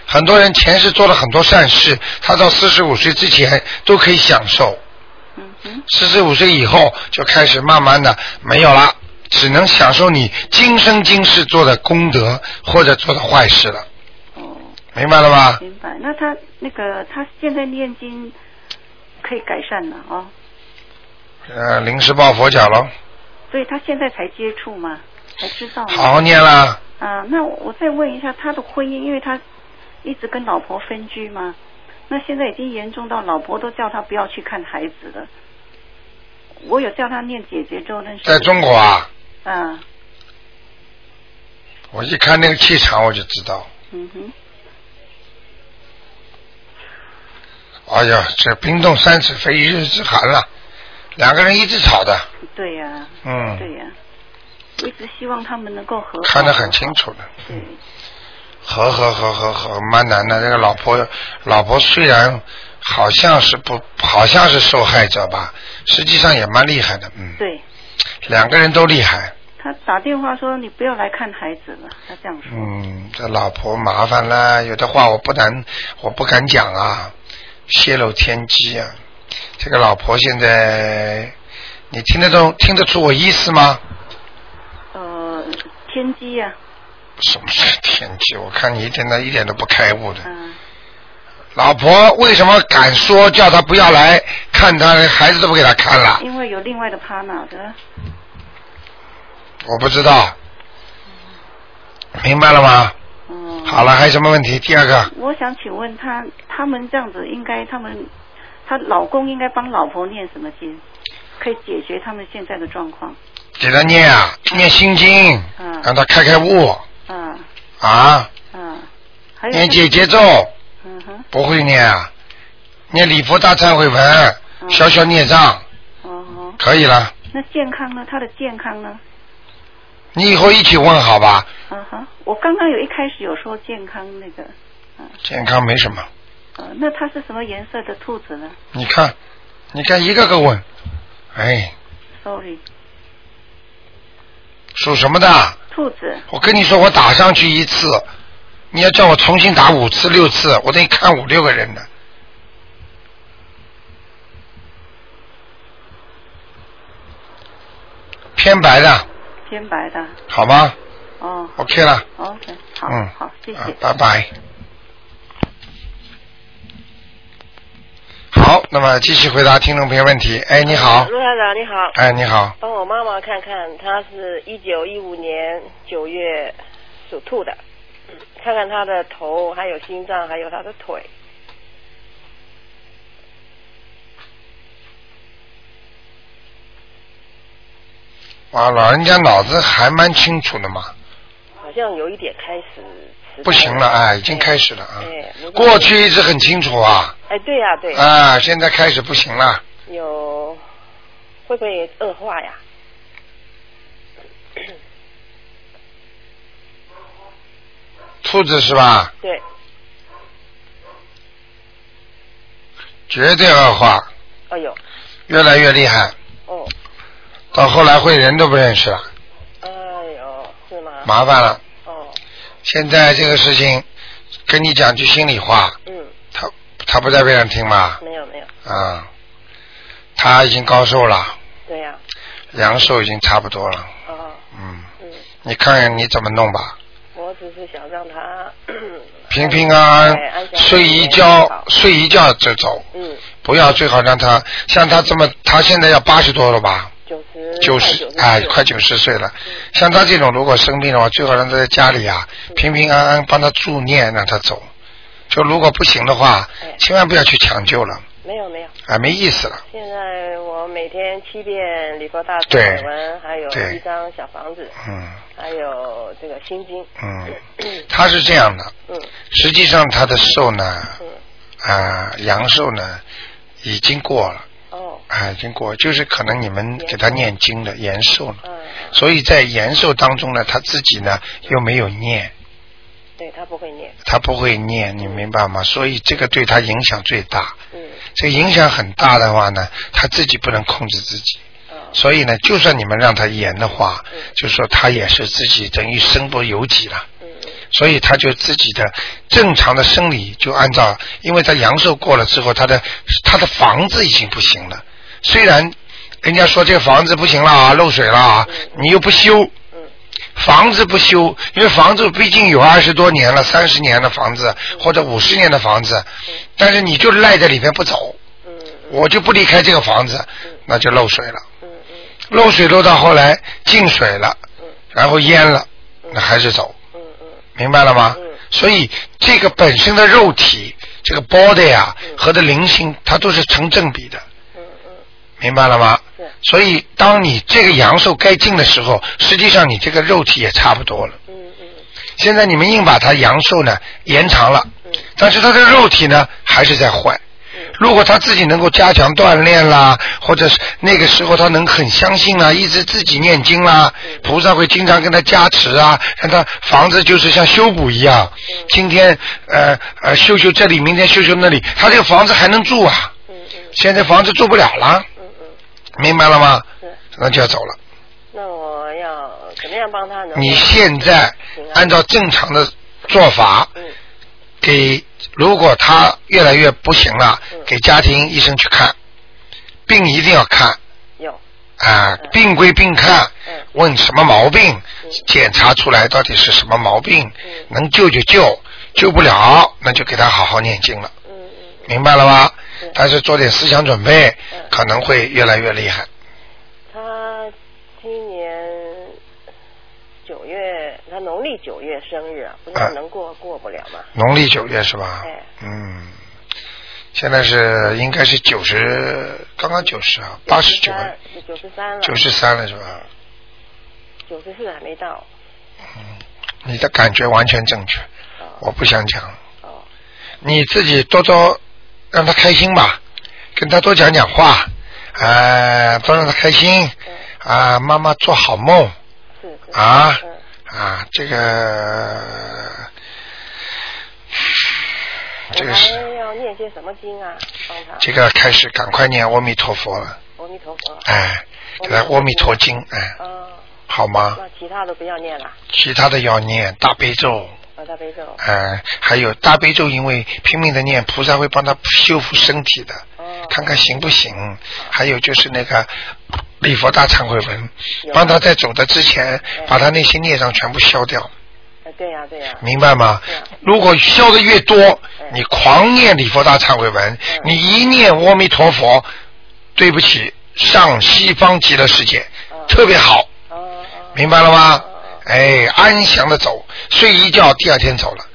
Speaker 1: 很多人前世做了很多善事，他到四十五岁之前都可以享受。四十五岁以后就开始慢慢的没有了，只能享受你今生今世做的功德或者做的坏事了，
Speaker 4: 哦。
Speaker 1: 明白了吧？
Speaker 4: 明白。那他那个他现在念经可以改善了哦，
Speaker 1: 呃，临时抱佛脚喽，
Speaker 4: 所以他现在才接触嘛，才知道。
Speaker 1: 好好念啦。
Speaker 4: 啊，那我再问一下他的婚姻，因为他一直跟老婆分居嘛，那现在已经严重到老婆都叫他不要去看孩子了。我有叫他念姐姐咒，但是
Speaker 1: 在中国啊，
Speaker 4: 啊，
Speaker 1: 我一看那个气场我就知道，
Speaker 4: 嗯哼，
Speaker 1: 哎呀，这冰冻三尺非一日之寒了，两个人一直吵的，
Speaker 4: 对呀、
Speaker 1: 嗯，
Speaker 4: 对呀、我一直希望他们能够和好。
Speaker 1: 看得很清楚的，
Speaker 4: 对，
Speaker 1: 和和和和和蛮难的。那个老婆，老婆虽然好像是不，好像是受害者吧，实际上也蛮厉害的，嗯，
Speaker 4: 对，
Speaker 1: 两个人都厉害，
Speaker 4: 他他打电话说你不要来看孩子了，他这样说。
Speaker 1: 嗯，这老婆麻烦了，有的话我不能，我不敢讲啊，泄露天机啊。这个老婆现在，你听得懂、听得出我意思吗？
Speaker 4: 呃，天机呀、
Speaker 1: 什么是天机？我看你一点的一点都不开悟的。
Speaker 4: 嗯，
Speaker 1: 老婆为什么敢说叫他不要来看他，孩子都不给他看了？
Speaker 4: 因为有另外的 partner 的，
Speaker 1: 我不知道，明白了吗？
Speaker 4: 嗯。
Speaker 1: 好了，还有什么问题？第二个，
Speaker 4: 我想请问他，他们这样子应该，他们，她老公应该帮老婆念什么经，可以解决他们现在的状况？
Speaker 1: 给他念啊，念心经，
Speaker 4: 嗯。
Speaker 1: 让他开开悟。
Speaker 4: 嗯。
Speaker 1: 啊，
Speaker 4: 嗯，还有
Speaker 1: 念姐姐咒。
Speaker 4: 嗯哼，
Speaker 1: 不会念啊，念礼佛大忏悔文，
Speaker 4: 嗯。
Speaker 1: 消消孽障，
Speaker 4: 哦哦，
Speaker 1: 可以了。
Speaker 4: 那健康呢？他的健康呢？
Speaker 1: 你以后一起问好吧？
Speaker 4: 我刚刚有一开始有说健康那个，
Speaker 1: 健康没什么，
Speaker 4: 呃，那它是什么颜色的兔子呢
Speaker 1: 你看，你看一个个问，哎
Speaker 4: ，？Sorry，
Speaker 1: 属什么的？
Speaker 4: 兔子，
Speaker 1: 我跟你说，我打上去一次，你要叫我重新打五次六次，我得看五六个人的。偏白的，
Speaker 4: 偏白的。
Speaker 1: 好吗
Speaker 4: 哦
Speaker 1: ？OK 了
Speaker 4: ，，OK，好，
Speaker 1: 嗯，
Speaker 4: 好，谢谢。
Speaker 1: 啊拜拜。好，那么继续回答听众朋友问题。哎，你好，
Speaker 5: 陆校长你好，
Speaker 1: 哎，你好，
Speaker 5: 帮我妈妈看看，她是一九一五年九月属兔的，嗯看看她的头，还有心脏，还有她的腿。
Speaker 1: 哇，老人家脑子还蛮清楚的嘛，
Speaker 5: 好像有一点开始
Speaker 1: 不行了，哎，已经开始了啊。
Speaker 5: 对，
Speaker 1: 过去一直很清楚啊，
Speaker 5: 哎，对呀、对，
Speaker 1: 啊，现在开始不行了，
Speaker 5: 有会不会恶化呀？
Speaker 1: 兔子是吧？
Speaker 5: 对，
Speaker 1: 绝对恶化，
Speaker 5: 哎呦，
Speaker 1: 越来越厉害，
Speaker 5: 哦，
Speaker 1: 到后来会人都不认识了，
Speaker 5: 哎呦，是吗？
Speaker 1: 麻烦了。
Speaker 5: 哦，
Speaker 1: 现在这个事情，跟你讲句心里话，
Speaker 5: 嗯，
Speaker 1: 他他不在边上听吗？
Speaker 5: 没有没有，
Speaker 1: 啊，他已经高寿了，
Speaker 5: 对呀、
Speaker 1: 阳寿已经差不多了，
Speaker 5: 哦，
Speaker 1: 嗯，
Speaker 5: 嗯，
Speaker 1: 你看看你怎么弄吧，
Speaker 5: 我只是想让他
Speaker 1: 平平安安睡一觉，睡一觉就走，
Speaker 5: 嗯，
Speaker 1: 不要最好让他像他这么，他现在要八十多了吧？
Speaker 5: 九十
Speaker 1: 九十哎，快九十岁了。像他这种如果生病的话，最好让他在家里啊，平平安安帮他助念，让他走。就如果不行的话
Speaker 5: 哎，
Speaker 1: 千万不要去抢救了，
Speaker 5: 没有没有。
Speaker 1: 啊，没意思了。
Speaker 5: 现在我每天七遍礼佛大忏
Speaker 1: 对
Speaker 5: 悔文，还有一张小房子，
Speaker 1: 嗯
Speaker 5: 还有这个心经。
Speaker 1: 嗯，他是这样的，
Speaker 5: 嗯
Speaker 1: 实际上他的寿呢，
Speaker 5: 嗯
Speaker 1: 啊、阳寿呢已经过了，
Speaker 5: 哦
Speaker 1: 啊、已经过，就是可能你们给他念经的延寿了，
Speaker 5: 嗯，
Speaker 1: 所以在延寿当中呢，他自己呢又没有念。
Speaker 5: 对他不会念。
Speaker 1: 他不会念，你明白吗？所以这个对他影响最大。
Speaker 5: 嗯
Speaker 1: 这个影响很大的话呢，他自己不能控制自己。
Speaker 5: 哦
Speaker 1: 所以呢，就算你们让他演的话
Speaker 5: 嗯，
Speaker 1: 就说他也是自己等于身不由己了。所以他就自己的正常的生理就按照，因为他阳寿过了之后，他的他的房子已经不行了。虽然人家说这个房子不行了啊，漏水了啊，你又不修，
Speaker 5: 嗯
Speaker 1: 房子不修，因为房子毕竟有二十多年了、三十年的房子或者五十年的房子，但是你就赖在里面不走，
Speaker 5: 嗯
Speaker 1: 我就不离开这个房子，那就漏水了。漏水漏到后来进水了，
Speaker 5: 嗯
Speaker 1: 然后淹了，那还是走，明白了吗
Speaker 5: 嗯？
Speaker 1: 所以这个本身的肉体，这个 body 啊和的灵性，它都是成正比的，
Speaker 5: 嗯嗯
Speaker 1: 明白了吗？
Speaker 5: 是
Speaker 1: 所以当你这个阳寿该尽的时候，实际上你这个肉体也差不多了。
Speaker 5: 嗯嗯
Speaker 1: 现在你们硬把它阳寿呢延长了，
Speaker 5: 嗯
Speaker 1: 但是它的肉体呢还是在坏。如果他自己能够加强锻炼啦，或者是那个时候他能很相信啊，一直自己念经啦，菩萨会经常跟他加持啊，让他房子就是像修补一样，今天呃呃修修这里，明天修修那里，他这个房子还能住啊。现在房子住不了了，
Speaker 5: 嗯嗯
Speaker 1: 明白了吗？
Speaker 5: 是。
Speaker 1: 那就要走了。
Speaker 5: 那我要跟样帮他呢？
Speaker 1: 你现在按照正常的做法，
Speaker 5: 嗯
Speaker 1: 给如果他越来越不行了
Speaker 5: 嗯，
Speaker 1: 给家庭医生去看，病一定要看。
Speaker 5: 有。
Speaker 1: 啊
Speaker 5: 嗯，
Speaker 1: 病归病看
Speaker 5: 嗯，
Speaker 1: 问什么毛病
Speaker 5: 嗯，
Speaker 1: 检查出来到底是什么毛病
Speaker 5: 嗯，
Speaker 1: 能救就救，救不了那就给他好好念经了，
Speaker 5: 嗯
Speaker 1: 明白了吗
Speaker 5: 是？
Speaker 1: 但是做点思想准备
Speaker 5: 嗯，
Speaker 1: 可能会越来越厉害。
Speaker 5: 他今年他农历九月生日啊，不知道
Speaker 1: 啊
Speaker 5: 能过过不了吗？
Speaker 1: 农历九月是吧
Speaker 5: 哎？
Speaker 1: 嗯，现在是应该是九十，刚刚九十啊，八十九，
Speaker 5: 九十三了，
Speaker 1: 九十三了是吧？
Speaker 5: 九十四还没到。
Speaker 1: 嗯你的感觉完全正确，
Speaker 5: 哦
Speaker 1: 我不想讲，
Speaker 5: 哦，
Speaker 1: 你自己多多让他开心吧，跟他多讲讲话，啊，多让他开心，
Speaker 5: 嗯，
Speaker 1: 啊，妈妈做好梦，
Speaker 5: 是是
Speaker 1: 啊
Speaker 5: 嗯
Speaker 1: 啊，这个，这个
Speaker 5: 我
Speaker 1: 是
Speaker 5: 要念些什么经啊？
Speaker 1: 这个开始赶快念阿弥陀佛了，
Speaker 5: 阿弥陀佛。
Speaker 1: 哎，给他阿弥陀经，哎，
Speaker 5: 哦，
Speaker 1: 好吗？
Speaker 5: 那其他的不要念了，
Speaker 1: 其他的要念大悲咒，
Speaker 5: 啊，大悲咒。
Speaker 1: 哎，还有大悲咒，因为拼命的念，菩萨会帮他修复身体的，
Speaker 5: 哦。
Speaker 1: 看看行不行。还有就是那个礼佛大忏悔文，帮他在走的之前
Speaker 5: 嗯，
Speaker 1: 把他那些孽障全部消掉，
Speaker 5: 哎，对呀对呀。
Speaker 1: 明白吗
Speaker 5: 啊？
Speaker 1: 如果消的越多
Speaker 5: 嗯，
Speaker 1: 你狂念礼佛大忏悔文
Speaker 5: 嗯，
Speaker 1: 你一念阿弥陀佛，对不起，上西方极乐世界
Speaker 5: 嗯
Speaker 1: 特别好。明白了吗？哎，安详的走，睡一觉，第二天走了。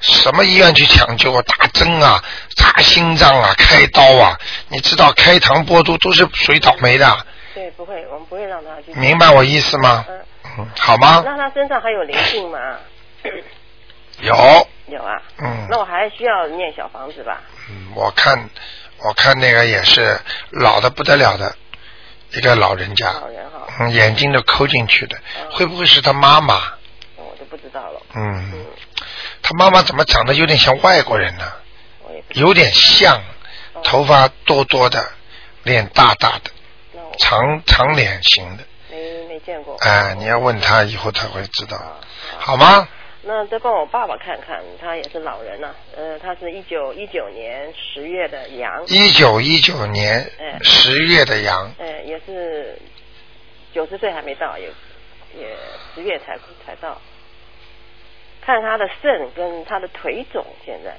Speaker 1: 什么医院去抢救啊？打针啊，扎心脏啊，开刀啊？你知道开膛破肚都是属于倒霉的，
Speaker 5: 对，不会，我们不会让他去。
Speaker 1: 明白我意思吗？
Speaker 5: 嗯。
Speaker 1: 嗯，好吗？
Speaker 5: 那他身上还有灵性吗？
Speaker 1: 有，
Speaker 5: 有啊。
Speaker 1: 嗯
Speaker 5: 那我还需要念小房子吧？
Speaker 1: 嗯，我看我看那个也是老的不得了的一个老人家，
Speaker 5: 老人哈，
Speaker 1: 嗯，眼睛都抠进去的，
Speaker 5: 嗯
Speaker 1: 会不会是他妈妈？
Speaker 5: 我就不知道了。
Speaker 1: 嗯
Speaker 5: 嗯，，
Speaker 1: 他妈妈怎么长得有点像外国人呢？
Speaker 5: 我也不。
Speaker 1: 有点像，
Speaker 5: 哦
Speaker 1: 头发多多的，脸大大的，
Speaker 5: 那我
Speaker 1: 长长脸型的。
Speaker 5: 没没见过。
Speaker 1: 哎，你要问他，以后他会知道，
Speaker 5: 啊。
Speaker 1: 好吗？
Speaker 5: 那再帮我爸爸看看，他也是老人了、呃，他是一九一九年十月的羊，
Speaker 1: 一九一九年
Speaker 5: 哎。
Speaker 1: 十月的羊，
Speaker 5: 呃，也是九十岁还没到，也也十月才才到。看他的肾跟他的腿肿，现在。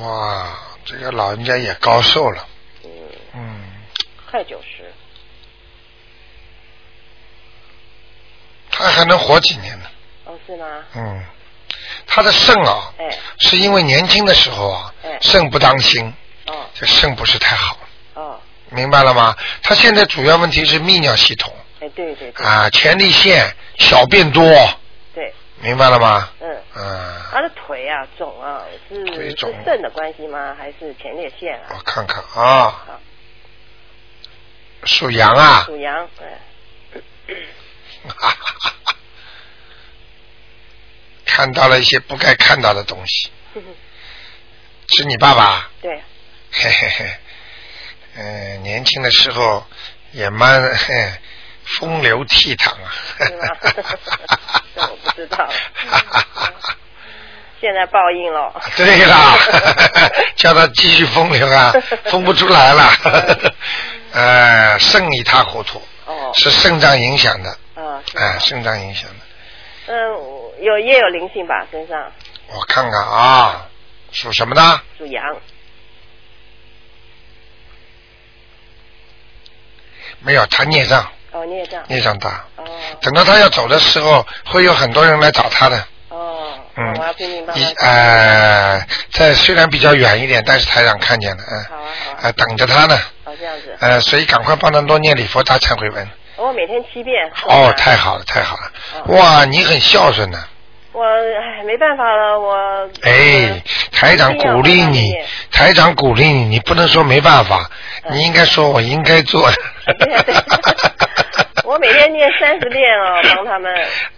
Speaker 1: 哇，这个老人家也高寿了，
Speaker 5: 嗯，
Speaker 1: 嗯，
Speaker 5: 快九十，
Speaker 1: 他还能活几年呢？
Speaker 5: 哦，是吗？
Speaker 1: 嗯，他的肾啊，
Speaker 5: 哎，
Speaker 1: 是因为年轻的时候啊
Speaker 5: 哎，
Speaker 1: 肾不当心，
Speaker 5: 哦。
Speaker 1: 这肾不是太好，
Speaker 5: 哦，
Speaker 1: 明白了吗？他现在主要问题是泌尿系统。
Speaker 5: 哎，对对对，
Speaker 1: 啊，前列腺小便多，
Speaker 5: 对，
Speaker 1: 明白了吗？
Speaker 5: 嗯。
Speaker 1: 嗯，
Speaker 5: 他的腿啊肿啊，是是
Speaker 1: 腿肿。
Speaker 5: 肾的关系吗？还是前列腺啊？
Speaker 1: 我看看啊。
Speaker 5: 好，
Speaker 1: 属羊啊，
Speaker 5: 属羊，哎，
Speaker 1: 看到了一些不该看到的东西，是你爸爸？
Speaker 5: 对，
Speaker 1: 嘿嘿嘿，嗯、年轻的时候也蛮嘿 风流倜傥啊。
Speaker 5: 是吗 这我不知道。了现在报应了。
Speaker 1: 对啦，叫他继续风流啊，风不出来了。呃，肾一塌糊涂，
Speaker 5: 哦，
Speaker 1: 是肾脏影响的，哎、肾脏影响的。
Speaker 5: 嗯，有也有灵性吧，身上
Speaker 1: 我看看啊，属什么的？
Speaker 5: 属羊，
Speaker 1: 没有，他孽障，
Speaker 5: 哦，孽障，
Speaker 1: 孽障大。
Speaker 5: 哦
Speaker 1: 等到他要走的时候，会有很多人来找他的。
Speaker 5: 哦，
Speaker 1: 嗯
Speaker 5: 我要拼命帮
Speaker 1: 一
Speaker 5: 他。
Speaker 1: 呃，在虽然比较远一点，但是台长看见了，嗯，
Speaker 5: 好啊好啊，
Speaker 1: 呃，等着他呢，
Speaker 5: 哦这样子，
Speaker 1: 呃，所以赶快帮他多念礼佛大忏悔文。
Speaker 5: 我每天七遍。
Speaker 1: 哦，太好了，太好了，
Speaker 5: 哦
Speaker 1: 哇，你很孝顺呢。
Speaker 5: 我哎没办法了，我。
Speaker 1: 哎，台长鼓励你台长鼓励你，你不能说没办法，
Speaker 5: 嗯
Speaker 1: 你应该说我应该做。
Speaker 5: 我我每天念三十遍哦，帮他们。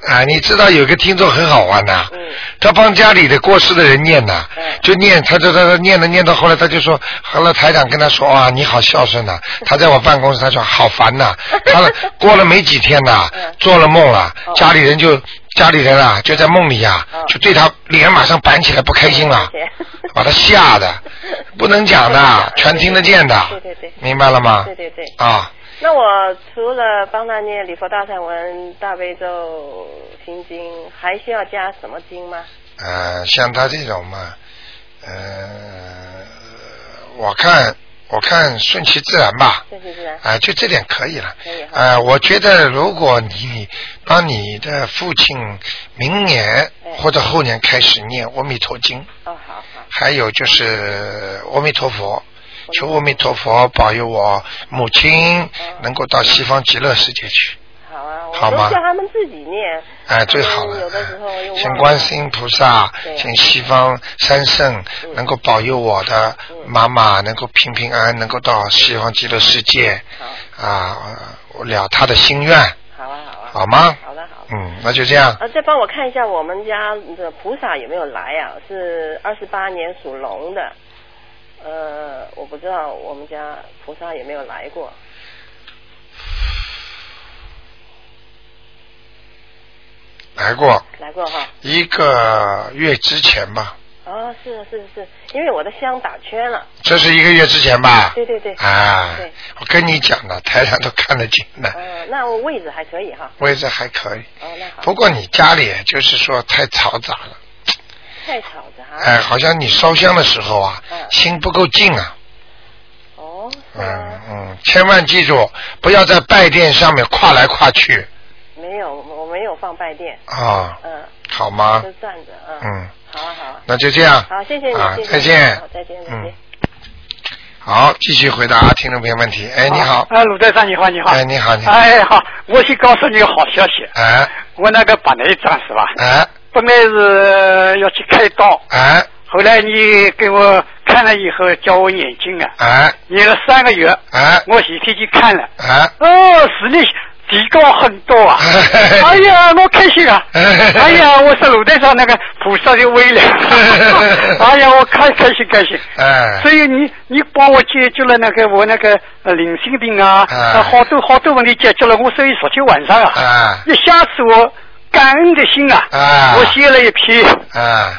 Speaker 1: 啊，你知道有个听众很好玩呐、
Speaker 5: 嗯。
Speaker 1: 他帮家里的过世的人念呐、
Speaker 5: 嗯。
Speaker 1: 就念，他就他他念了念到后来，他就说，后来台长跟他说啊，你好孝顺呐、他在我办公室，他说好烦呐、他过了没几天呐、
Speaker 5: 嗯。
Speaker 1: 做了梦了，
Speaker 5: 哦。
Speaker 1: 家里人就家里人啊就在梦里呀、
Speaker 5: 哦。
Speaker 1: 就对他脸马上板起来，不开心了，把他吓的，不能讲的，全听得见的，明白了吗？
Speaker 5: 对对对。
Speaker 1: 啊，
Speaker 5: 那我除了帮他念礼佛大忏文、大悲咒、心经，还需要加什么经吗？
Speaker 1: 呃，像他这种嘛，呃，我看我看顺其自然吧，
Speaker 5: 顺其自然。
Speaker 1: 啊、就这点可以了。
Speaker 5: 可以哈
Speaker 1: 呃，我觉得如果你帮你的父亲明年
Speaker 5: 哎
Speaker 1: 或者后年开始念阿弥陀经，
Speaker 5: 哦，好好。
Speaker 1: 还有就是阿弥陀佛，求阿弥陀佛保佑我母亲能够到西方极乐世界去。
Speaker 5: 好啊，
Speaker 1: 好吗
Speaker 5: 叫他们自己念。
Speaker 1: 哎，最好了
Speaker 5: 有的时候又。忘
Speaker 1: 请观世音菩萨，请西方三圣
Speaker 5: 嗯
Speaker 1: 能够保佑我的
Speaker 5: 嗯
Speaker 1: 妈妈能够平平安安，能够到西方极乐世界
Speaker 5: 好，
Speaker 1: 啊，我了她的心愿，
Speaker 5: 好啊，好啊。
Speaker 1: 好吗？
Speaker 5: 好的，好的。
Speaker 1: 嗯，那就这样。
Speaker 5: 啊，再帮我看一下我们家的菩萨有没有来啊？是二十八年属龙的，呃，我不知道我们家菩萨有没有来过。
Speaker 1: 来过
Speaker 5: 来过哈。
Speaker 1: 一个月之前吧，
Speaker 5: 哦，是是是，因为我的香打圈了。
Speaker 1: 这是一个月之前吧？
Speaker 5: 对对对。
Speaker 1: 啊
Speaker 5: 对，
Speaker 1: 我跟你讲了，台上都看得见的，
Speaker 5: 嗯，那位置还可以哈。
Speaker 1: 位置还可以。
Speaker 5: 哦，那好。
Speaker 1: 不过你家里就是说太嘈杂了，
Speaker 5: 太吵的哈。
Speaker 1: 哎，好像你烧香的时候啊，
Speaker 5: 嗯
Speaker 1: 心不够静啊。
Speaker 5: 哦。
Speaker 1: 嗯嗯，千万记住，不要在拜殿上面跨来跨去
Speaker 5: 没有，我没有放拜垫。
Speaker 1: 啊，
Speaker 5: 嗯。
Speaker 1: 好吗
Speaker 5: 就？站着，嗯。
Speaker 1: 嗯，
Speaker 5: 好啊，好啊。
Speaker 1: 那就这样。
Speaker 5: 好，谢谢你，
Speaker 1: 啊
Speaker 5: 谢谢，
Speaker 1: 再见
Speaker 5: 好，再见，再
Speaker 1: 嗯
Speaker 5: 见。
Speaker 1: 好，继续回答听众朋友问题。哎，你好。
Speaker 6: 啊，鲁队长你好，你好。
Speaker 1: 哎，你好，你好。
Speaker 6: 哎，好，我先告诉你个好消息，
Speaker 1: 哎
Speaker 6: 我那个白内障是吧？
Speaker 1: 哎
Speaker 6: 本来是要去开刀，
Speaker 1: 哎。
Speaker 6: 后来你给我看了以后叫我眼睛啊，
Speaker 1: 哎。
Speaker 6: 眼了三个月，
Speaker 1: 哎。
Speaker 6: 我前天去看了，
Speaker 1: 哎，
Speaker 6: 哦，视力提高很多啊！哎呀，我开心啊！哎呀，我是鲁队上那个菩萨的威力，哎呀，我开开心开心。
Speaker 1: 哎。
Speaker 6: 所以你你帮我解决了那个我那个呃灵性病啊，好多好多问题解决了。我所以昨天晚上啊，
Speaker 1: 哎。
Speaker 6: 一下子我感恩的心啊，
Speaker 1: 啊。
Speaker 6: 我写了一篇
Speaker 1: 哎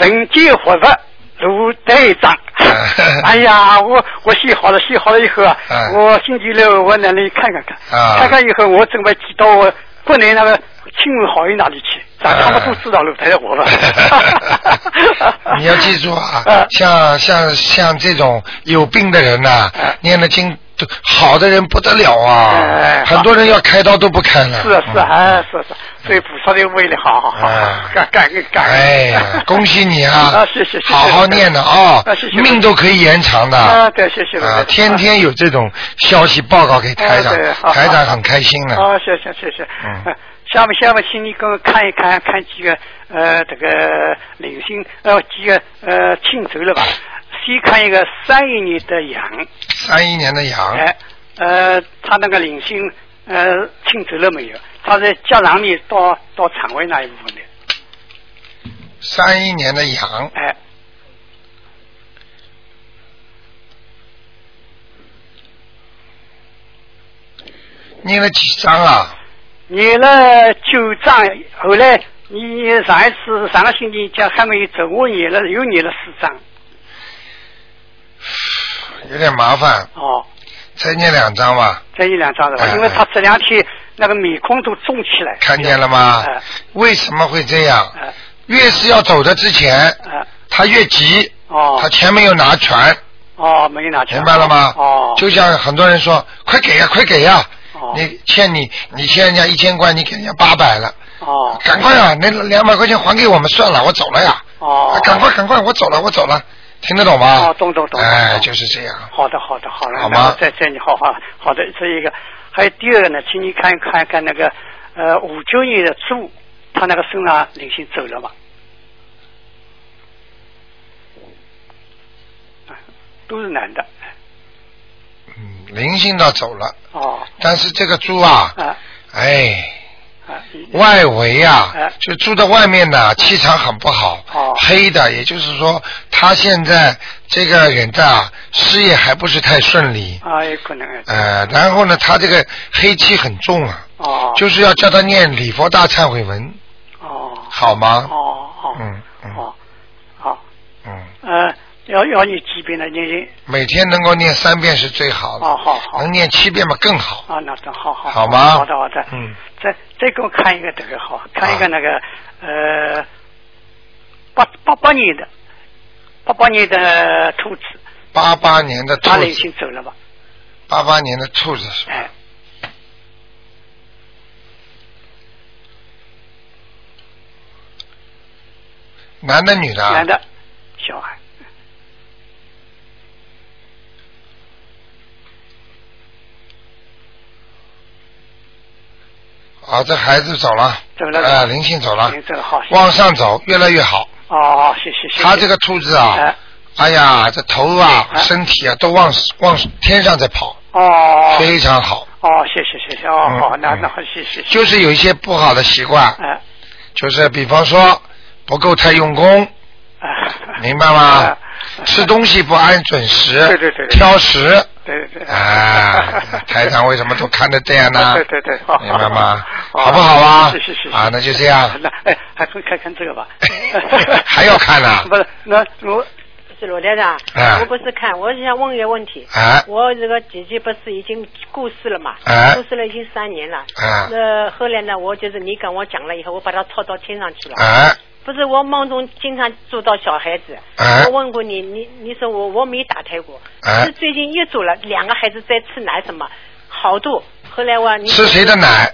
Speaker 6: 人间活佛如队长。哎呀，我我写好了，写好了以后啊，
Speaker 1: 哎
Speaker 6: 我星期六我那里看看看，
Speaker 1: 啊。
Speaker 6: 看看以后我准备寄到我国内那个亲朋好友那里去，让他们都知道鲁台的活了。
Speaker 1: 你要记住啊
Speaker 6: 啊，
Speaker 1: 像像像这种有病的人呐、
Speaker 6: 啊。
Speaker 1: 念了经都好的人不得了啊，
Speaker 6: 哎
Speaker 1: 很多人要开刀都不开了。
Speaker 6: 是啊是啊，
Speaker 1: 嗯
Speaker 6: 哎是是，所以菩萨的威力好好好，
Speaker 1: 哎
Speaker 6: 感感恩感恩。
Speaker 1: 哎呀，恭喜你啊！
Speaker 6: 啊谢谢谢谢
Speaker 1: 好好念的哦
Speaker 6: 啊
Speaker 1: 命都可以延长的。
Speaker 6: 啊对谢谢
Speaker 1: 啊天天有这种消息报告给台长
Speaker 6: 啊对，好
Speaker 1: 台长很开心的。
Speaker 6: 啊，谢谢谢谢。
Speaker 1: 嗯
Speaker 6: 呃下面下面，请你给我看一看，看几个呃这个零星呃几个呃庆祝了吧？先看一个三一年的羊，
Speaker 1: 三一年的羊，
Speaker 6: 哎呃他那个领性呃清走了没有？他在脚上面到到肠胃那一部分的，
Speaker 1: 三一年的羊，
Speaker 6: 哎。
Speaker 1: 念了几张啊？
Speaker 6: 念了九章，后来你上一次上个星期讲还没有走，我念了又念了四章，
Speaker 1: 有点麻烦，
Speaker 6: 哦。
Speaker 1: 再念两张吧。
Speaker 6: 再念两张是吧？
Speaker 1: 哎
Speaker 6: 因为他这两天那个面孔都肿起来。
Speaker 1: 看见了吗
Speaker 6: 哎？
Speaker 1: 为什么会这样？
Speaker 6: 哎
Speaker 1: 越是要走的之前，
Speaker 6: 哎
Speaker 1: 他越急，
Speaker 6: 哦
Speaker 1: 他钱没有拿全，
Speaker 6: 哦，没有拿全。
Speaker 1: 明白了吗？
Speaker 6: 哦。
Speaker 1: 就像很多人说，快给呀，快给呀！
Speaker 6: 哦
Speaker 1: 你欠你，你欠人家一千块，你给人家八百了，
Speaker 6: 哦
Speaker 1: 赶快啊！那两百块钱还给我们算了，我走了呀！
Speaker 6: 哦
Speaker 1: 啊，赶快赶快，我走了，我走了，听得懂吗？
Speaker 6: 哦懂懂懂
Speaker 1: 哎，就是这样。
Speaker 6: 好的好的好了，
Speaker 1: 好吗？
Speaker 6: 再再你好好好的这一个，还有第二个呢，请你看一看看那个呃五九年的猪，他那个身上灵性走了吗？啊都是男的，
Speaker 1: 嗯，灵性倒走了，
Speaker 6: 哦。
Speaker 1: 但是这个猪啊，
Speaker 6: 啊。
Speaker 1: 哎，外围啊
Speaker 6: 哎，
Speaker 1: 就住在外面的气场很不好，
Speaker 6: 哦。
Speaker 1: 黑的，也就是说他现在这个人的啊事业还不是太顺利，
Speaker 6: 啊，有可能。
Speaker 1: 呃，然后呢，他这个黑气很重啊，
Speaker 6: 哦。
Speaker 1: 就是要叫他念礼佛大忏悔文，
Speaker 6: 哦。
Speaker 1: 好吗？
Speaker 6: 哦哦。
Speaker 1: 嗯嗯。
Speaker 6: 哦好。
Speaker 1: 嗯，
Speaker 6: 呃要要你几遍呢念经？
Speaker 1: 每天能够念三遍是最好的，
Speaker 6: 哦好好。
Speaker 1: 能念七遍嘛更好。
Speaker 6: 啊，那这好好
Speaker 1: 好。吗？
Speaker 6: 好的好的，
Speaker 1: 嗯，
Speaker 6: 再再给我看一个这个好，看一个那个呃八八八年的八八年的兔子，
Speaker 1: 八八年的兔
Speaker 6: 他已
Speaker 1: 子，
Speaker 6: 经走了吧？
Speaker 1: 八八年的兔子是吧？
Speaker 6: 哎，
Speaker 1: 男的女的啊？
Speaker 6: 男的小孩，
Speaker 1: 啊，这孩子走了，
Speaker 6: 走了
Speaker 1: 呃，灵性走了，往上走，越来越好。
Speaker 6: 哦，谢谢谢谢。
Speaker 1: 他这个兔子啊
Speaker 6: 哎，
Speaker 1: 哎呀，这头啊、
Speaker 6: 哎
Speaker 1: 身体啊都往往天上在跑，
Speaker 6: 哦
Speaker 1: 非常好。
Speaker 6: 哦，谢谢谢谢哦，
Speaker 1: 嗯
Speaker 6: 好，那
Speaker 1: 嗯
Speaker 6: 那好，谢谢。
Speaker 1: 就是有一些不好的习惯，
Speaker 6: 哎
Speaker 1: 就是比方说不够太用功，
Speaker 6: 哎，
Speaker 1: 明白吗
Speaker 6: 哎？
Speaker 1: 吃东西不按准时，
Speaker 6: 对对对对
Speaker 1: 挑食。
Speaker 6: 对对对。
Speaker 1: 啊，台长为什么都看得这样呢？
Speaker 6: 对对对，好，
Speaker 1: 明白吗？
Speaker 6: 好
Speaker 1: 好不好啊？
Speaker 6: 是是是。
Speaker 1: 啊，那就这样。
Speaker 6: 那哎，还会看看这个吧？
Speaker 1: 还要看呢
Speaker 6: 不是，那我
Speaker 7: 是罗台长，
Speaker 1: 哎
Speaker 7: 我不是看，我是想问一个问题。
Speaker 1: 啊
Speaker 7: 我这个姐姐不是已经过世了嘛？
Speaker 1: 啊
Speaker 7: 过世了已经三年了。
Speaker 1: 啊
Speaker 7: 那后来呢，我就是你跟我讲了以后，我把她抄到天上去了。
Speaker 1: 哎
Speaker 7: 不是我梦中经常做到小孩子，
Speaker 1: 哎
Speaker 7: 我问过你，你你说我我没打胎过，
Speaker 1: 哎
Speaker 7: 是最近又做了两个孩子在吃奶什么，好多。后来我你
Speaker 1: 吃谁的奶？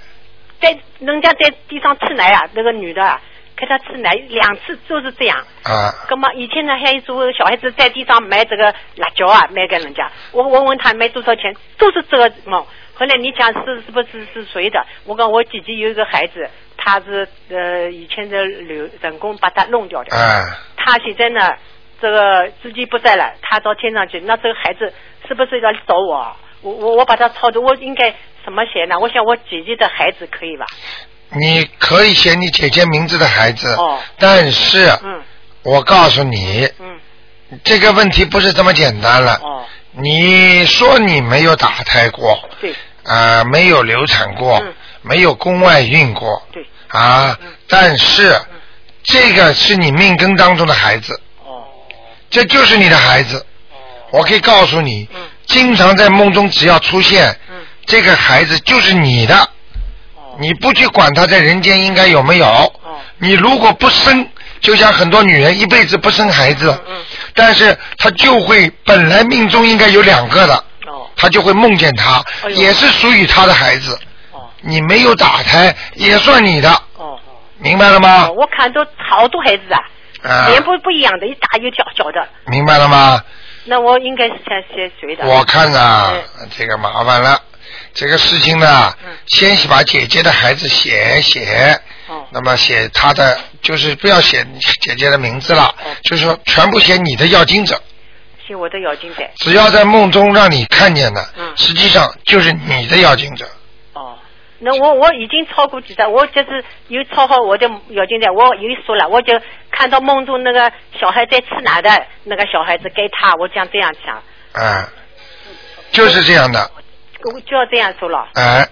Speaker 7: 在人家在地上吃奶啊，那个女的啊，给他吃奶两次都是这样。
Speaker 1: 啊
Speaker 7: 那么以前呢，还有做小孩子在地上买这个辣椒啊，卖给人家。我我问他卖多少钱，都是这个梦。后来你讲是是不是是谁的？我讲我姐姐有一个孩子，他是呃以前的流人工把他弄掉的。
Speaker 1: 哎，
Speaker 7: 他现在呢，这个自己不在了，他到天上去，那这个孩子是不是要找我？我我我把他操的，我应该什么写呢？我想我姐姐的孩子可以吧？
Speaker 1: 你可以写你姐姐名字的孩子，
Speaker 7: 哦
Speaker 1: 但是
Speaker 7: 嗯
Speaker 1: 我告诉你，
Speaker 7: 嗯
Speaker 1: 这个问题不是这么简单了。
Speaker 7: 哦
Speaker 1: 你说你没有打胎过，
Speaker 7: 对
Speaker 1: 啊、没有流产过，
Speaker 7: 嗯
Speaker 1: 没有宫外孕过，
Speaker 7: 对
Speaker 1: 啊，
Speaker 7: 嗯
Speaker 1: 但是、这个是你命根当中的孩子，
Speaker 7: 哦
Speaker 1: 这就是你的孩子。我可以告诉你，
Speaker 7: 嗯
Speaker 1: 经常在梦中只要出现，
Speaker 7: 嗯
Speaker 1: 这个孩子就是你的，
Speaker 7: 哦
Speaker 1: 你不去管他在人间应该有没有，
Speaker 7: 哦
Speaker 1: 你如果不生，就像很多女人一辈子不生孩子，
Speaker 7: 嗯
Speaker 1: 但是她就会本来命中应该有两个的，
Speaker 7: 哦
Speaker 1: 她就会梦见他，也是属于她的孩子。
Speaker 7: 哦
Speaker 1: 你没有打开也算你的，
Speaker 7: 哦
Speaker 1: 明白了吗？
Speaker 7: 哦，？我看都好多孩子啊，
Speaker 1: 啊，
Speaker 7: 脸不不一样的，一大一小小的。
Speaker 1: 明白了吗？
Speaker 7: 那我应该是先写谁的？
Speaker 1: 我看啊
Speaker 7: 嗯，
Speaker 1: 这个麻烦了，这个事情呢
Speaker 7: 嗯，
Speaker 1: 先把姐姐的孩子写写，
Speaker 7: 哦。
Speaker 1: 那么写他的，就是不要写姐姐的名字了。
Speaker 7: 哦，
Speaker 1: 就是说全部写你的要经者，
Speaker 7: 写我的咬金仔。
Speaker 1: 只要在梦中让你看见的，
Speaker 7: 嗯。
Speaker 1: 实际上就是你的要经者。
Speaker 7: 哦，那我我已经超过几张，我就是有超好我的咬金仔，我有说了，我就看到梦中那个小孩在吃奶的那个小孩子给他，我想这样讲。
Speaker 1: 嗯，就是这样的，
Speaker 7: 我就要这样说了。
Speaker 1: 哎，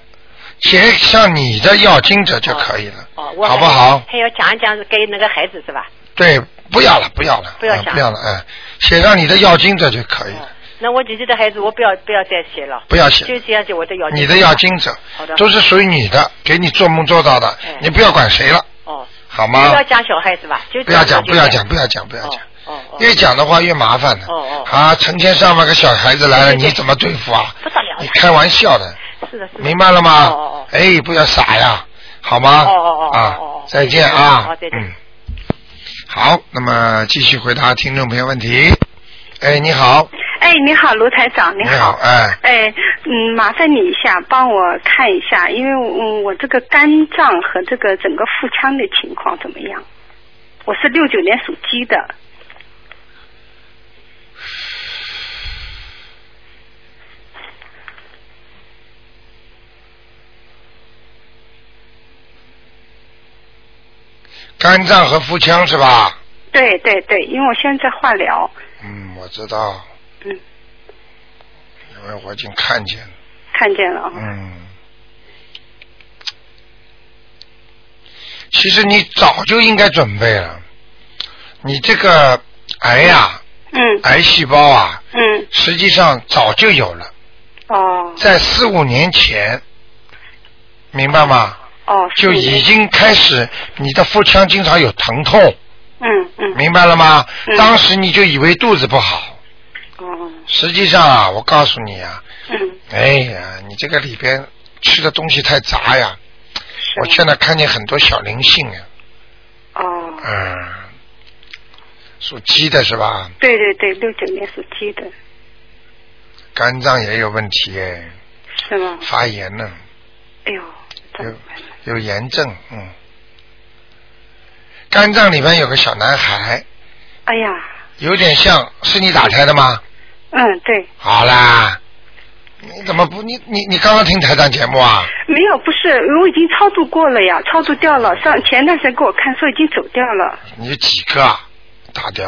Speaker 1: 写上你的要经者就可以了，好不好？
Speaker 7: 还要讲一讲给那个孩子是吧？
Speaker 1: 对，不要了，不要了，
Speaker 7: 不要想
Speaker 1: 嗯不要了，哎，写上你的要经者就可以了，
Speaker 7: 那我姐姐的孩子，我不要不要再写了，
Speaker 1: 不要写。
Speaker 7: 就这样写我的咬金。
Speaker 1: 你的要经者
Speaker 7: 好的
Speaker 1: 都是属于你的，给你做梦做到的
Speaker 7: 哎，
Speaker 1: 你不要管谁了，
Speaker 7: 哦，
Speaker 1: 好吗
Speaker 7: 不要？讲小孩子吧？就
Speaker 1: 不要讲，不要讲，不要讲，不要讲。
Speaker 7: 哦
Speaker 1: 越讲的话越麻烦的。
Speaker 7: 哦哦
Speaker 1: 啊，成千上万个小孩子来了，你怎么对付啊？
Speaker 7: 不得了
Speaker 1: 你开玩笑的，
Speaker 7: 是的，是的。
Speaker 1: 明白了吗？
Speaker 7: 哦哦哦。
Speaker 1: 哎，不要傻呀，好吗？
Speaker 7: 哦哦哦哦
Speaker 1: 啊再见啊
Speaker 7: 好。再见
Speaker 1: 嗯。好，那么继续回答听众朋友问题。哎，你好，
Speaker 8: 哎你好卢台长你
Speaker 1: 好。哎。
Speaker 8: 哎嗯麻烦你一下帮我看一下因为嗯我这个肝脏和这个整个腹腔的情况怎么样？我是六九年属鸡的。
Speaker 1: 肝脏和腹腔是吧？
Speaker 8: 对对对因为我现在在化疗。
Speaker 1: 嗯我知道。
Speaker 8: 嗯。
Speaker 1: 因为我已经看见了。
Speaker 8: 看见了啊。
Speaker 1: 嗯。其实你早就应该准备了，你这个癌呀，
Speaker 8: 嗯，
Speaker 1: 癌细胞啊，
Speaker 8: 嗯，
Speaker 1: 实际上早就有了，
Speaker 8: 哦，
Speaker 1: 在四五年前，明白吗？
Speaker 8: 哦，
Speaker 1: 就已经开始，你的腹腔经常有疼痛，
Speaker 8: 嗯嗯，
Speaker 1: 明白了吗？
Speaker 8: 嗯
Speaker 1: 当时你就以为肚子不好，
Speaker 8: 哦，
Speaker 1: 实际上啊，我告诉你啊，
Speaker 8: 嗯，
Speaker 1: 哎呀，你这个里边吃的东西太杂呀，我现在看见很多小灵性啊，
Speaker 8: 哦，
Speaker 1: 嗯，属鸡的是吧？
Speaker 8: 对对对，六九年属鸡的，
Speaker 1: 肝脏也有问题哎，
Speaker 8: 是吗？
Speaker 1: 发炎了，
Speaker 8: 哎呦，
Speaker 1: 有？有炎症，嗯，肝脏里面有个小男孩，
Speaker 8: 哎呀，
Speaker 1: 有点像是你打胎的吗？
Speaker 8: 嗯，对，
Speaker 1: 好啦，你怎么不你你你刚刚听台长节目啊？
Speaker 8: 没有，不是，我已经超度过了呀，超度掉了。上前段时间给我看说已经走掉了。
Speaker 1: 你有几个啊？打掉，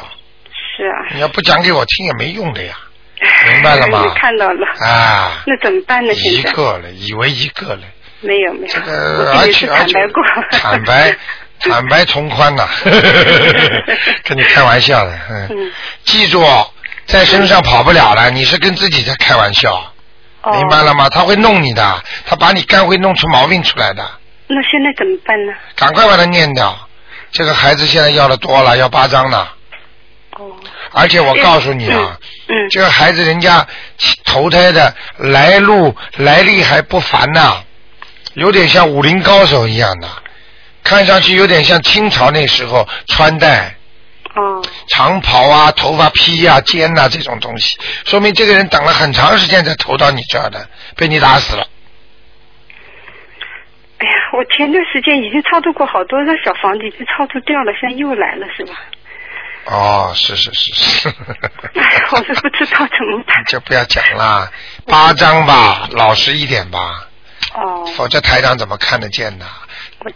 Speaker 8: 是啊。
Speaker 1: 你要不讲给我听也没用的呀，明白了吗
Speaker 8: 看到了。
Speaker 1: 啊，
Speaker 8: 那怎么办呢？
Speaker 1: 一
Speaker 8: 现在
Speaker 1: 个了，以为一个了，
Speaker 8: 没有没有，
Speaker 1: 这个而且
Speaker 8: 坦白过。
Speaker 1: 坦白 坦白从宽呐，跟你开玩笑的，嗯，
Speaker 8: 嗯，
Speaker 1: 记住，在身上跑不了了，你是跟自己在开玩笑，
Speaker 8: 哦。
Speaker 1: 明白了吗？他会弄你的，他把你肝会弄出毛病出来的，
Speaker 8: 那现在怎么办呢？
Speaker 1: 赶快把它念掉。这个孩子现在要的多了，要八张呢。
Speaker 8: 哦。
Speaker 1: 而且我告诉你啊，
Speaker 8: 嗯，
Speaker 1: 这个孩子人家投胎的来路来历还不凡呐、有点像武林高手一样的，看上去有点像清朝那时候穿戴
Speaker 8: 哦，
Speaker 1: 长袍啊、头发披啊、肩呐、这种东西，说明这个人等了很长时间才投到你这儿的，被你打死了。
Speaker 8: 哎呀，我前段时间已经操作过好多个小房子，已经超度掉了，现在又来了是吧？
Speaker 1: 哦，是是是是，
Speaker 8: 哎，我是不知道怎么办。
Speaker 1: 就不要讲了，八张吧，老实一点吧，
Speaker 8: 哦，
Speaker 1: 否则台长怎么看得见呢？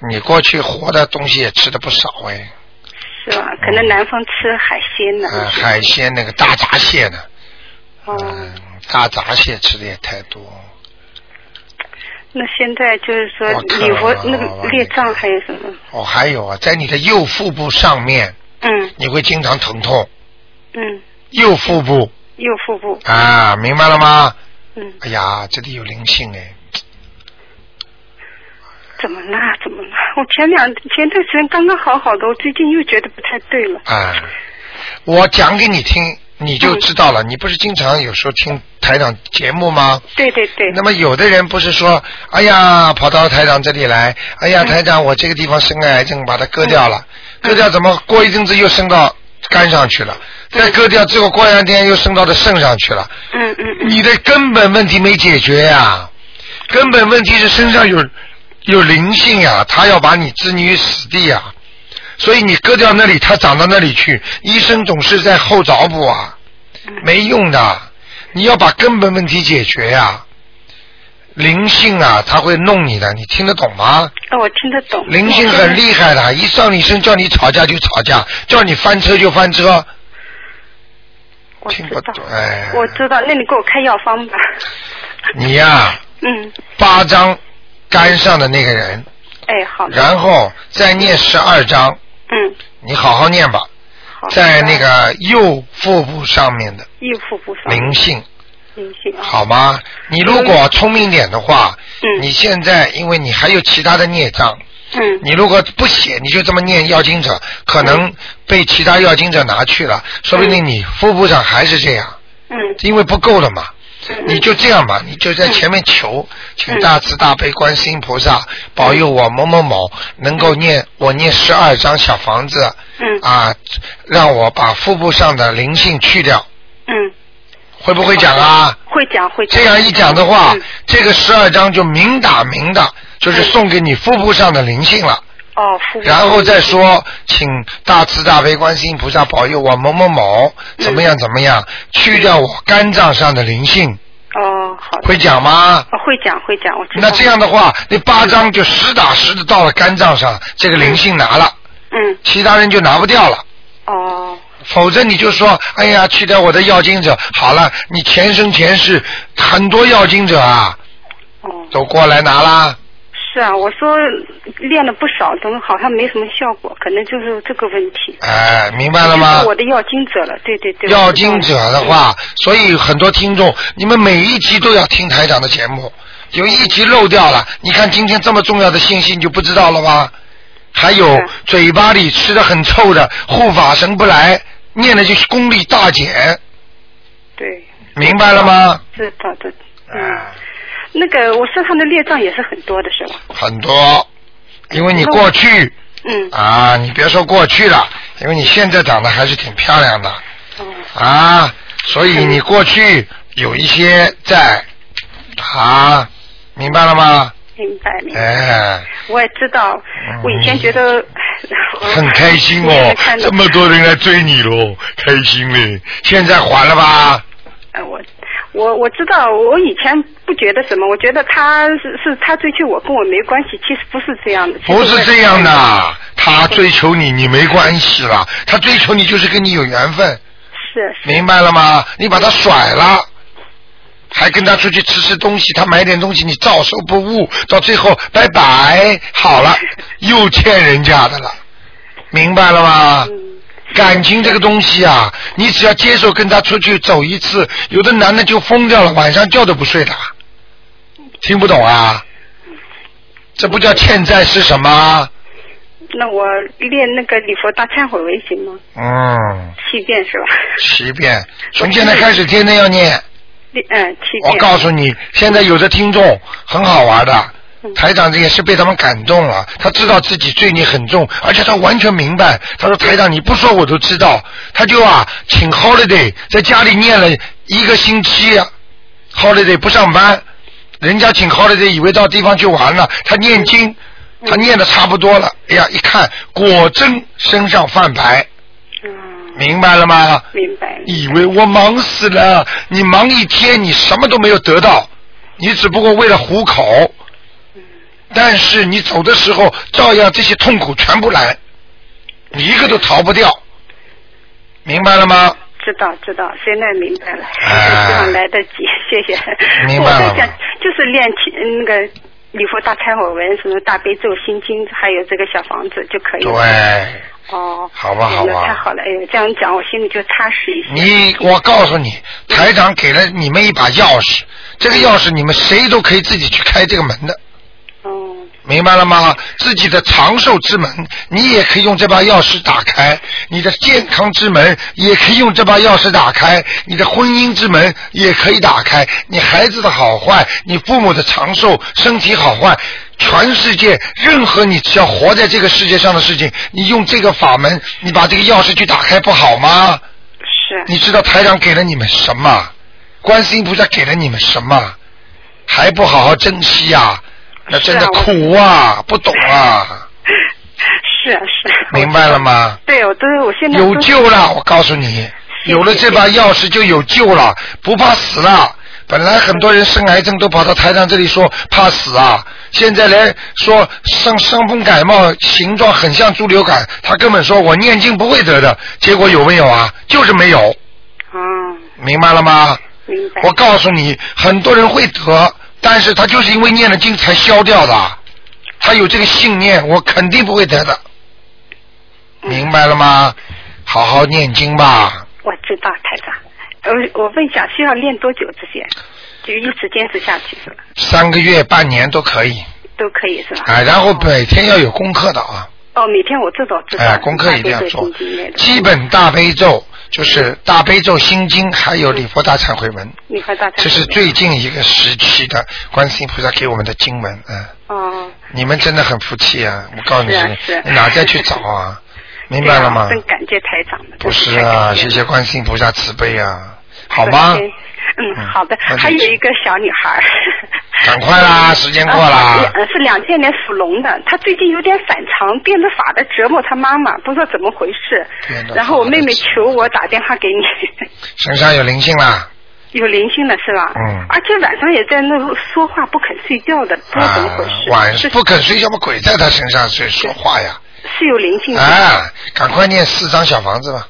Speaker 1: 你过去活的东西也吃的不少哎，
Speaker 8: 是吧？可能南方吃海鲜呢。
Speaker 1: 呃，海鲜那个大闸蟹呢，
Speaker 8: 哦，
Speaker 1: 嗯，大闸蟹吃的也太多。
Speaker 8: 那现在就是说
Speaker 1: 我看
Speaker 8: 礼佛那个列障还有什么？
Speaker 1: 哦，还有啊，在你的右腹部上面，
Speaker 8: 嗯
Speaker 1: 你会经常疼痛，
Speaker 8: 嗯，
Speaker 1: 右腹部
Speaker 8: 右腹部。
Speaker 1: 啊，明白了吗？
Speaker 8: 嗯，
Speaker 1: 哎呀，这里有灵性哎，
Speaker 8: 怎么啦？怎么啦？我前两前段时间刚刚好好的，我最近又觉得不太对了。
Speaker 1: 啊，我讲给你听，你就知道了。你不是经常有时候听台长节目吗？
Speaker 8: 对对对。
Speaker 1: 那么有的人不是说，哎呀，跑到台长这里来，哎呀，台长，我这个地方生癌症，把它割掉了，割掉怎么过一阵子又升到肝上去了，再割掉之后过两天又升到的肾上去了，
Speaker 8: 嗯嗯嗯。
Speaker 1: 你的根本问题没解决呀，根本问题是身上有有灵性呀，他要把你置你于死地呀，所以你割掉那里，它长到那里去，医生总是在后找补啊，没用的，你要把根本问题解决呀。灵性啊，他会弄你的，你听得懂吗？
Speaker 8: 哦，我听得懂。
Speaker 1: 灵性很厉害的，一上你身叫你吵架就吵架，叫你翻车就翻车。
Speaker 8: 我知道，
Speaker 1: 哎，
Speaker 8: 我知道，那你给我开药方吧。
Speaker 1: 你呀、
Speaker 8: 嗯，
Speaker 1: 八张肝上的那个人，
Speaker 8: 哎，好的。
Speaker 1: 然后再念十二章，
Speaker 8: 嗯，
Speaker 1: 你好好念吧，
Speaker 8: 好。
Speaker 1: 在那个右腹部上面的
Speaker 8: 右腹部上。
Speaker 1: 灵性，
Speaker 8: 灵性啊。
Speaker 1: 好吗？你如果聪明点的话，
Speaker 8: 嗯
Speaker 1: 你现在因为你还有其他的孽障，
Speaker 8: 嗯
Speaker 1: 你如果不写，你就这么念要经者，可能被其他要经者拿去了，说不定你腹部上还是这样，
Speaker 8: 嗯
Speaker 1: 因为不够了嘛。你就这样吧，你就在前面求，请大慈大悲观世音菩萨保佑我某某某能够念我念十二张小房子，
Speaker 8: 嗯
Speaker 1: 啊，让我把腹部上的灵性去掉，
Speaker 8: 嗯，
Speaker 1: 会不会讲啊？
Speaker 8: 会讲会讲。
Speaker 1: 这样一讲的话
Speaker 8: 嗯，
Speaker 1: 这个十二章就明打明的，就是送给你腹部上的灵性了。
Speaker 8: 哦。
Speaker 1: 然后再说，请大慈大悲观世音菩萨保佑我某某某怎么样怎么样，去掉我肝脏上的灵性，
Speaker 8: 哦，好的。
Speaker 1: 会讲吗？
Speaker 8: 哦会讲会讲，我知道。
Speaker 1: 那这样的话，那八张就实打实的到了肝脏上，这个灵性拿了，
Speaker 8: 嗯，
Speaker 1: 其他人就拿不掉了。
Speaker 8: 哦，
Speaker 1: 否则你就说，哎呀，去掉我的要经者，好了，你前生前世很多要经者啊，
Speaker 8: 哦，
Speaker 1: 都过来拿啦。
Speaker 8: 是啊，我说练了不少，怎么好像没什么效果？可能就是这个问题。
Speaker 1: 哎，明白了吗？
Speaker 8: 我的要经者了，对对对。
Speaker 1: 要经者的话，所以很多听众，你们每一集都要听台长的节目，有一集漏掉了，你看今天这么重要的信息你就不知道了吧？还有嘴巴里吃的很臭的护法神不来，念的就是功力大减，
Speaker 8: 对，
Speaker 1: 明白了吗？
Speaker 8: 知道的。嗯，那个我身上的孽障也是很多的，是吧？
Speaker 1: 很多，因为你过去
Speaker 8: 嗯。
Speaker 1: 啊，你别说过去了，因为你现在长得还是挺漂亮的
Speaker 8: 嗯。
Speaker 1: 啊，所以你过去有一些在啊，明白了吗？
Speaker 8: 明白明白。
Speaker 1: 哎，
Speaker 8: 我也知道，我以前觉得
Speaker 1: 很开心哦这么多人来追你喽，开心嘞！现在还了吧？
Speaker 8: 呃，我我我知道，我以前不觉得什么，我觉得他是是他追求我，跟我没关系，其实不是这样的。
Speaker 1: 不是这样的，他追求你，你没关系了，他追求你就是跟你有缘分，
Speaker 8: 是
Speaker 1: 明白了吗？你把他甩了。还跟他出去吃吃东西，他买点东西，你照收不误，到最后拜拜，好了，又欠人家的了，明白了吗？感情这个东西啊，你只要接受跟他出去走一次，有的男的就疯掉了，晚上觉都不睡的，听不懂啊？这不叫欠债是什么？
Speaker 8: 那我练那个礼佛大忏悔文行吗？
Speaker 1: 嗯，
Speaker 8: 七遍是吧？
Speaker 1: 七遍，从现在开始天天要念。
Speaker 8: 练嗯七遍。
Speaker 1: 我告诉你，现在有的听众很好玩的，台长这也是被他们感动了。他知道自己罪孽很重，而且他完全明白。他说：“台长，你不说我都知道。”他就啊，请 holiday 在家里念了一个星期，holiday 不上班，人家请 holiday 以为到地方去玩了，他念经，他念的差不多了。哎呀，一看果真身上泛白，明白了吗？
Speaker 8: 明白。
Speaker 1: 以为我忙死了，你忙一天，你什么都没有得到，你只不过为了糊口。但是你走的时候，照样这些痛苦全部来，你一个都逃不掉，明白了吗？
Speaker 8: 知道知道，现在明白了，
Speaker 1: 哎
Speaker 8: 希望来得及，谢谢。
Speaker 1: 明白了
Speaker 8: 我在想，就是练起那个礼佛大忏悔文，什么大悲咒、心经，还有这个小房子就可以了。
Speaker 1: 对，
Speaker 8: 哦。
Speaker 1: 好吧好吧
Speaker 8: 太好了，哎呦，这样讲我心里就踏实一些。
Speaker 1: 你，我告诉你，台长给了你们一把钥匙，这个钥匙你们谁都可以自己去开这个门的。
Speaker 8: 哦。
Speaker 1: 明白了吗？自己的长寿之门，你也可以用这把钥匙打开；你的健康之门，也可以用这把钥匙打开；你的婚姻之门，也可以打开；你孩子的好坏，你父母的长寿、身体好坏，全世界任何你只要活在这个世界上的事情，你用这个法门，你把这个钥匙去打开，不好吗？
Speaker 8: 是。
Speaker 1: 你知道台长给了你们什么？观世音菩萨给了你们什么？还不好好珍惜呀、那真的苦啊，不懂啊，
Speaker 8: 是啊是啊。
Speaker 1: 明白了吗？
Speaker 8: 对，我都我现在
Speaker 1: 有救了，我告诉你，有了这把钥匙就有救了，不怕死了。本来很多人生癌症都跑到台上这里说怕死啊，现在来说伤伤风感冒形状很像猪流感，他根本说我念经不会得的，结果有没有啊？就是没有，
Speaker 8: 嗯，
Speaker 1: 明白了吗？
Speaker 8: 明白。
Speaker 1: 我告诉你，很多人会得，但是他就是因为念了经才消掉的，他有这个信念，我肯定不会得的，明白了吗？好好念经吧。
Speaker 8: 我知道台长，呃，我问一下，需要练多久这些？就一直坚持下去是吧？
Speaker 1: 三个月、半年都可以
Speaker 8: 都可以是吧？
Speaker 1: 啊，然后每天要有功课的啊，
Speaker 8: 哦，每天我知道知道。
Speaker 1: 哎，功课一定要做基本大悲咒就是大悲咒心经，还有礼佛大忏悔文。这是最近一个时期的观世音菩萨给我们的经文，嗯。
Speaker 8: 哦。
Speaker 1: 你们真的很福气啊！我告诉你
Speaker 8: 是啊，
Speaker 1: 你哪再去找啊？明白了吗？
Speaker 8: 真感谢台长。
Speaker 1: 不是啊，
Speaker 8: 谢
Speaker 1: 谢观世音菩萨慈悲啊，好吗？
Speaker 8: 嗯，
Speaker 1: 嗯
Speaker 8: 好的。还有一个小女孩。
Speaker 1: 赶快啦，时间过啦。
Speaker 8: 呃，是两千年属龙的，她最近有点反常，变着法的折磨她妈妈，不知道怎么回事然后我妹妹求我打电话给你，
Speaker 1: 身上有灵性啦，
Speaker 8: 有灵性了是吧？
Speaker 1: 嗯
Speaker 8: 而且晚上也在那说话不肯睡觉的，不知道怎么回
Speaker 1: 啊
Speaker 8: 事。，
Speaker 1: 晚
Speaker 8: 上
Speaker 1: 不肯睡觉，把鬼在她身上睡说话呀。
Speaker 8: 是有灵性的，
Speaker 1: 啊，赶快念四张小房子吧。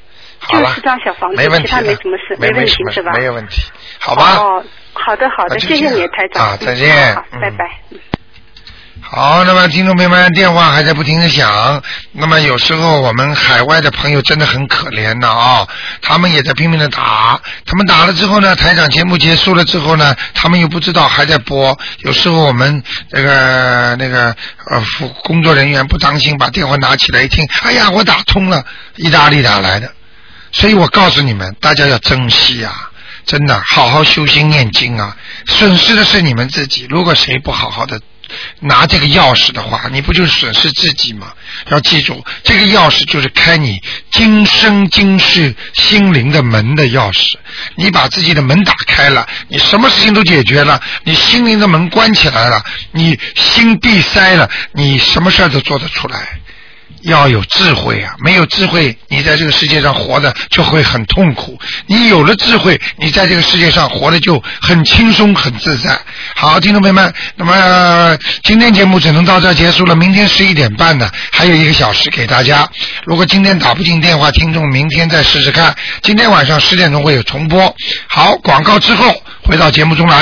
Speaker 1: 好了，
Speaker 8: 就是张小房子，
Speaker 1: 没问题
Speaker 8: 其他没什么事，
Speaker 1: 没
Speaker 8: 问题是吧？
Speaker 1: 没有问题，好吧？
Speaker 8: 哦，好的好的，谢谢你，台长。
Speaker 1: 啊再
Speaker 8: 嗯
Speaker 1: 见
Speaker 8: 拜拜。
Speaker 1: 好，那么听众朋友们，电话还在不停的响。那么有时候我们海外的朋友真的很可怜的啊、他们也在拼命的打。他们打了之后呢，台长节目结束了之后呢，他们又不知道还在播。有时候我们那个那个呃服工作人员不当心，把电话拿起来一听，哎呀，我打通了，意大利打来的。所以我告诉你们，大家要珍惜啊！真的，好好修心念经啊！损失的是你们自己。如果谁不好好的拿这个钥匙的话，你不就损失自己吗？要记住，这个钥匙就是开你今生今世心灵的门的钥匙。你把自己的门打开了，你什么事情都解决了，你心灵的门关起来了，你心闭塞了，你什么事儿都做得出来。要有智慧啊！没有智慧，你在这个世界上活的就会很痛苦。你有了智慧，你在这个世界上活的就很轻松、很自在。好，听众朋友们，那么、今天节目只能到这结束了。明天十一点半呢，还有一个小时给大家。如果今天打不进电话，听众明天再试试看。今天晚上十点钟会有重播。好，广告之后回到节目中来。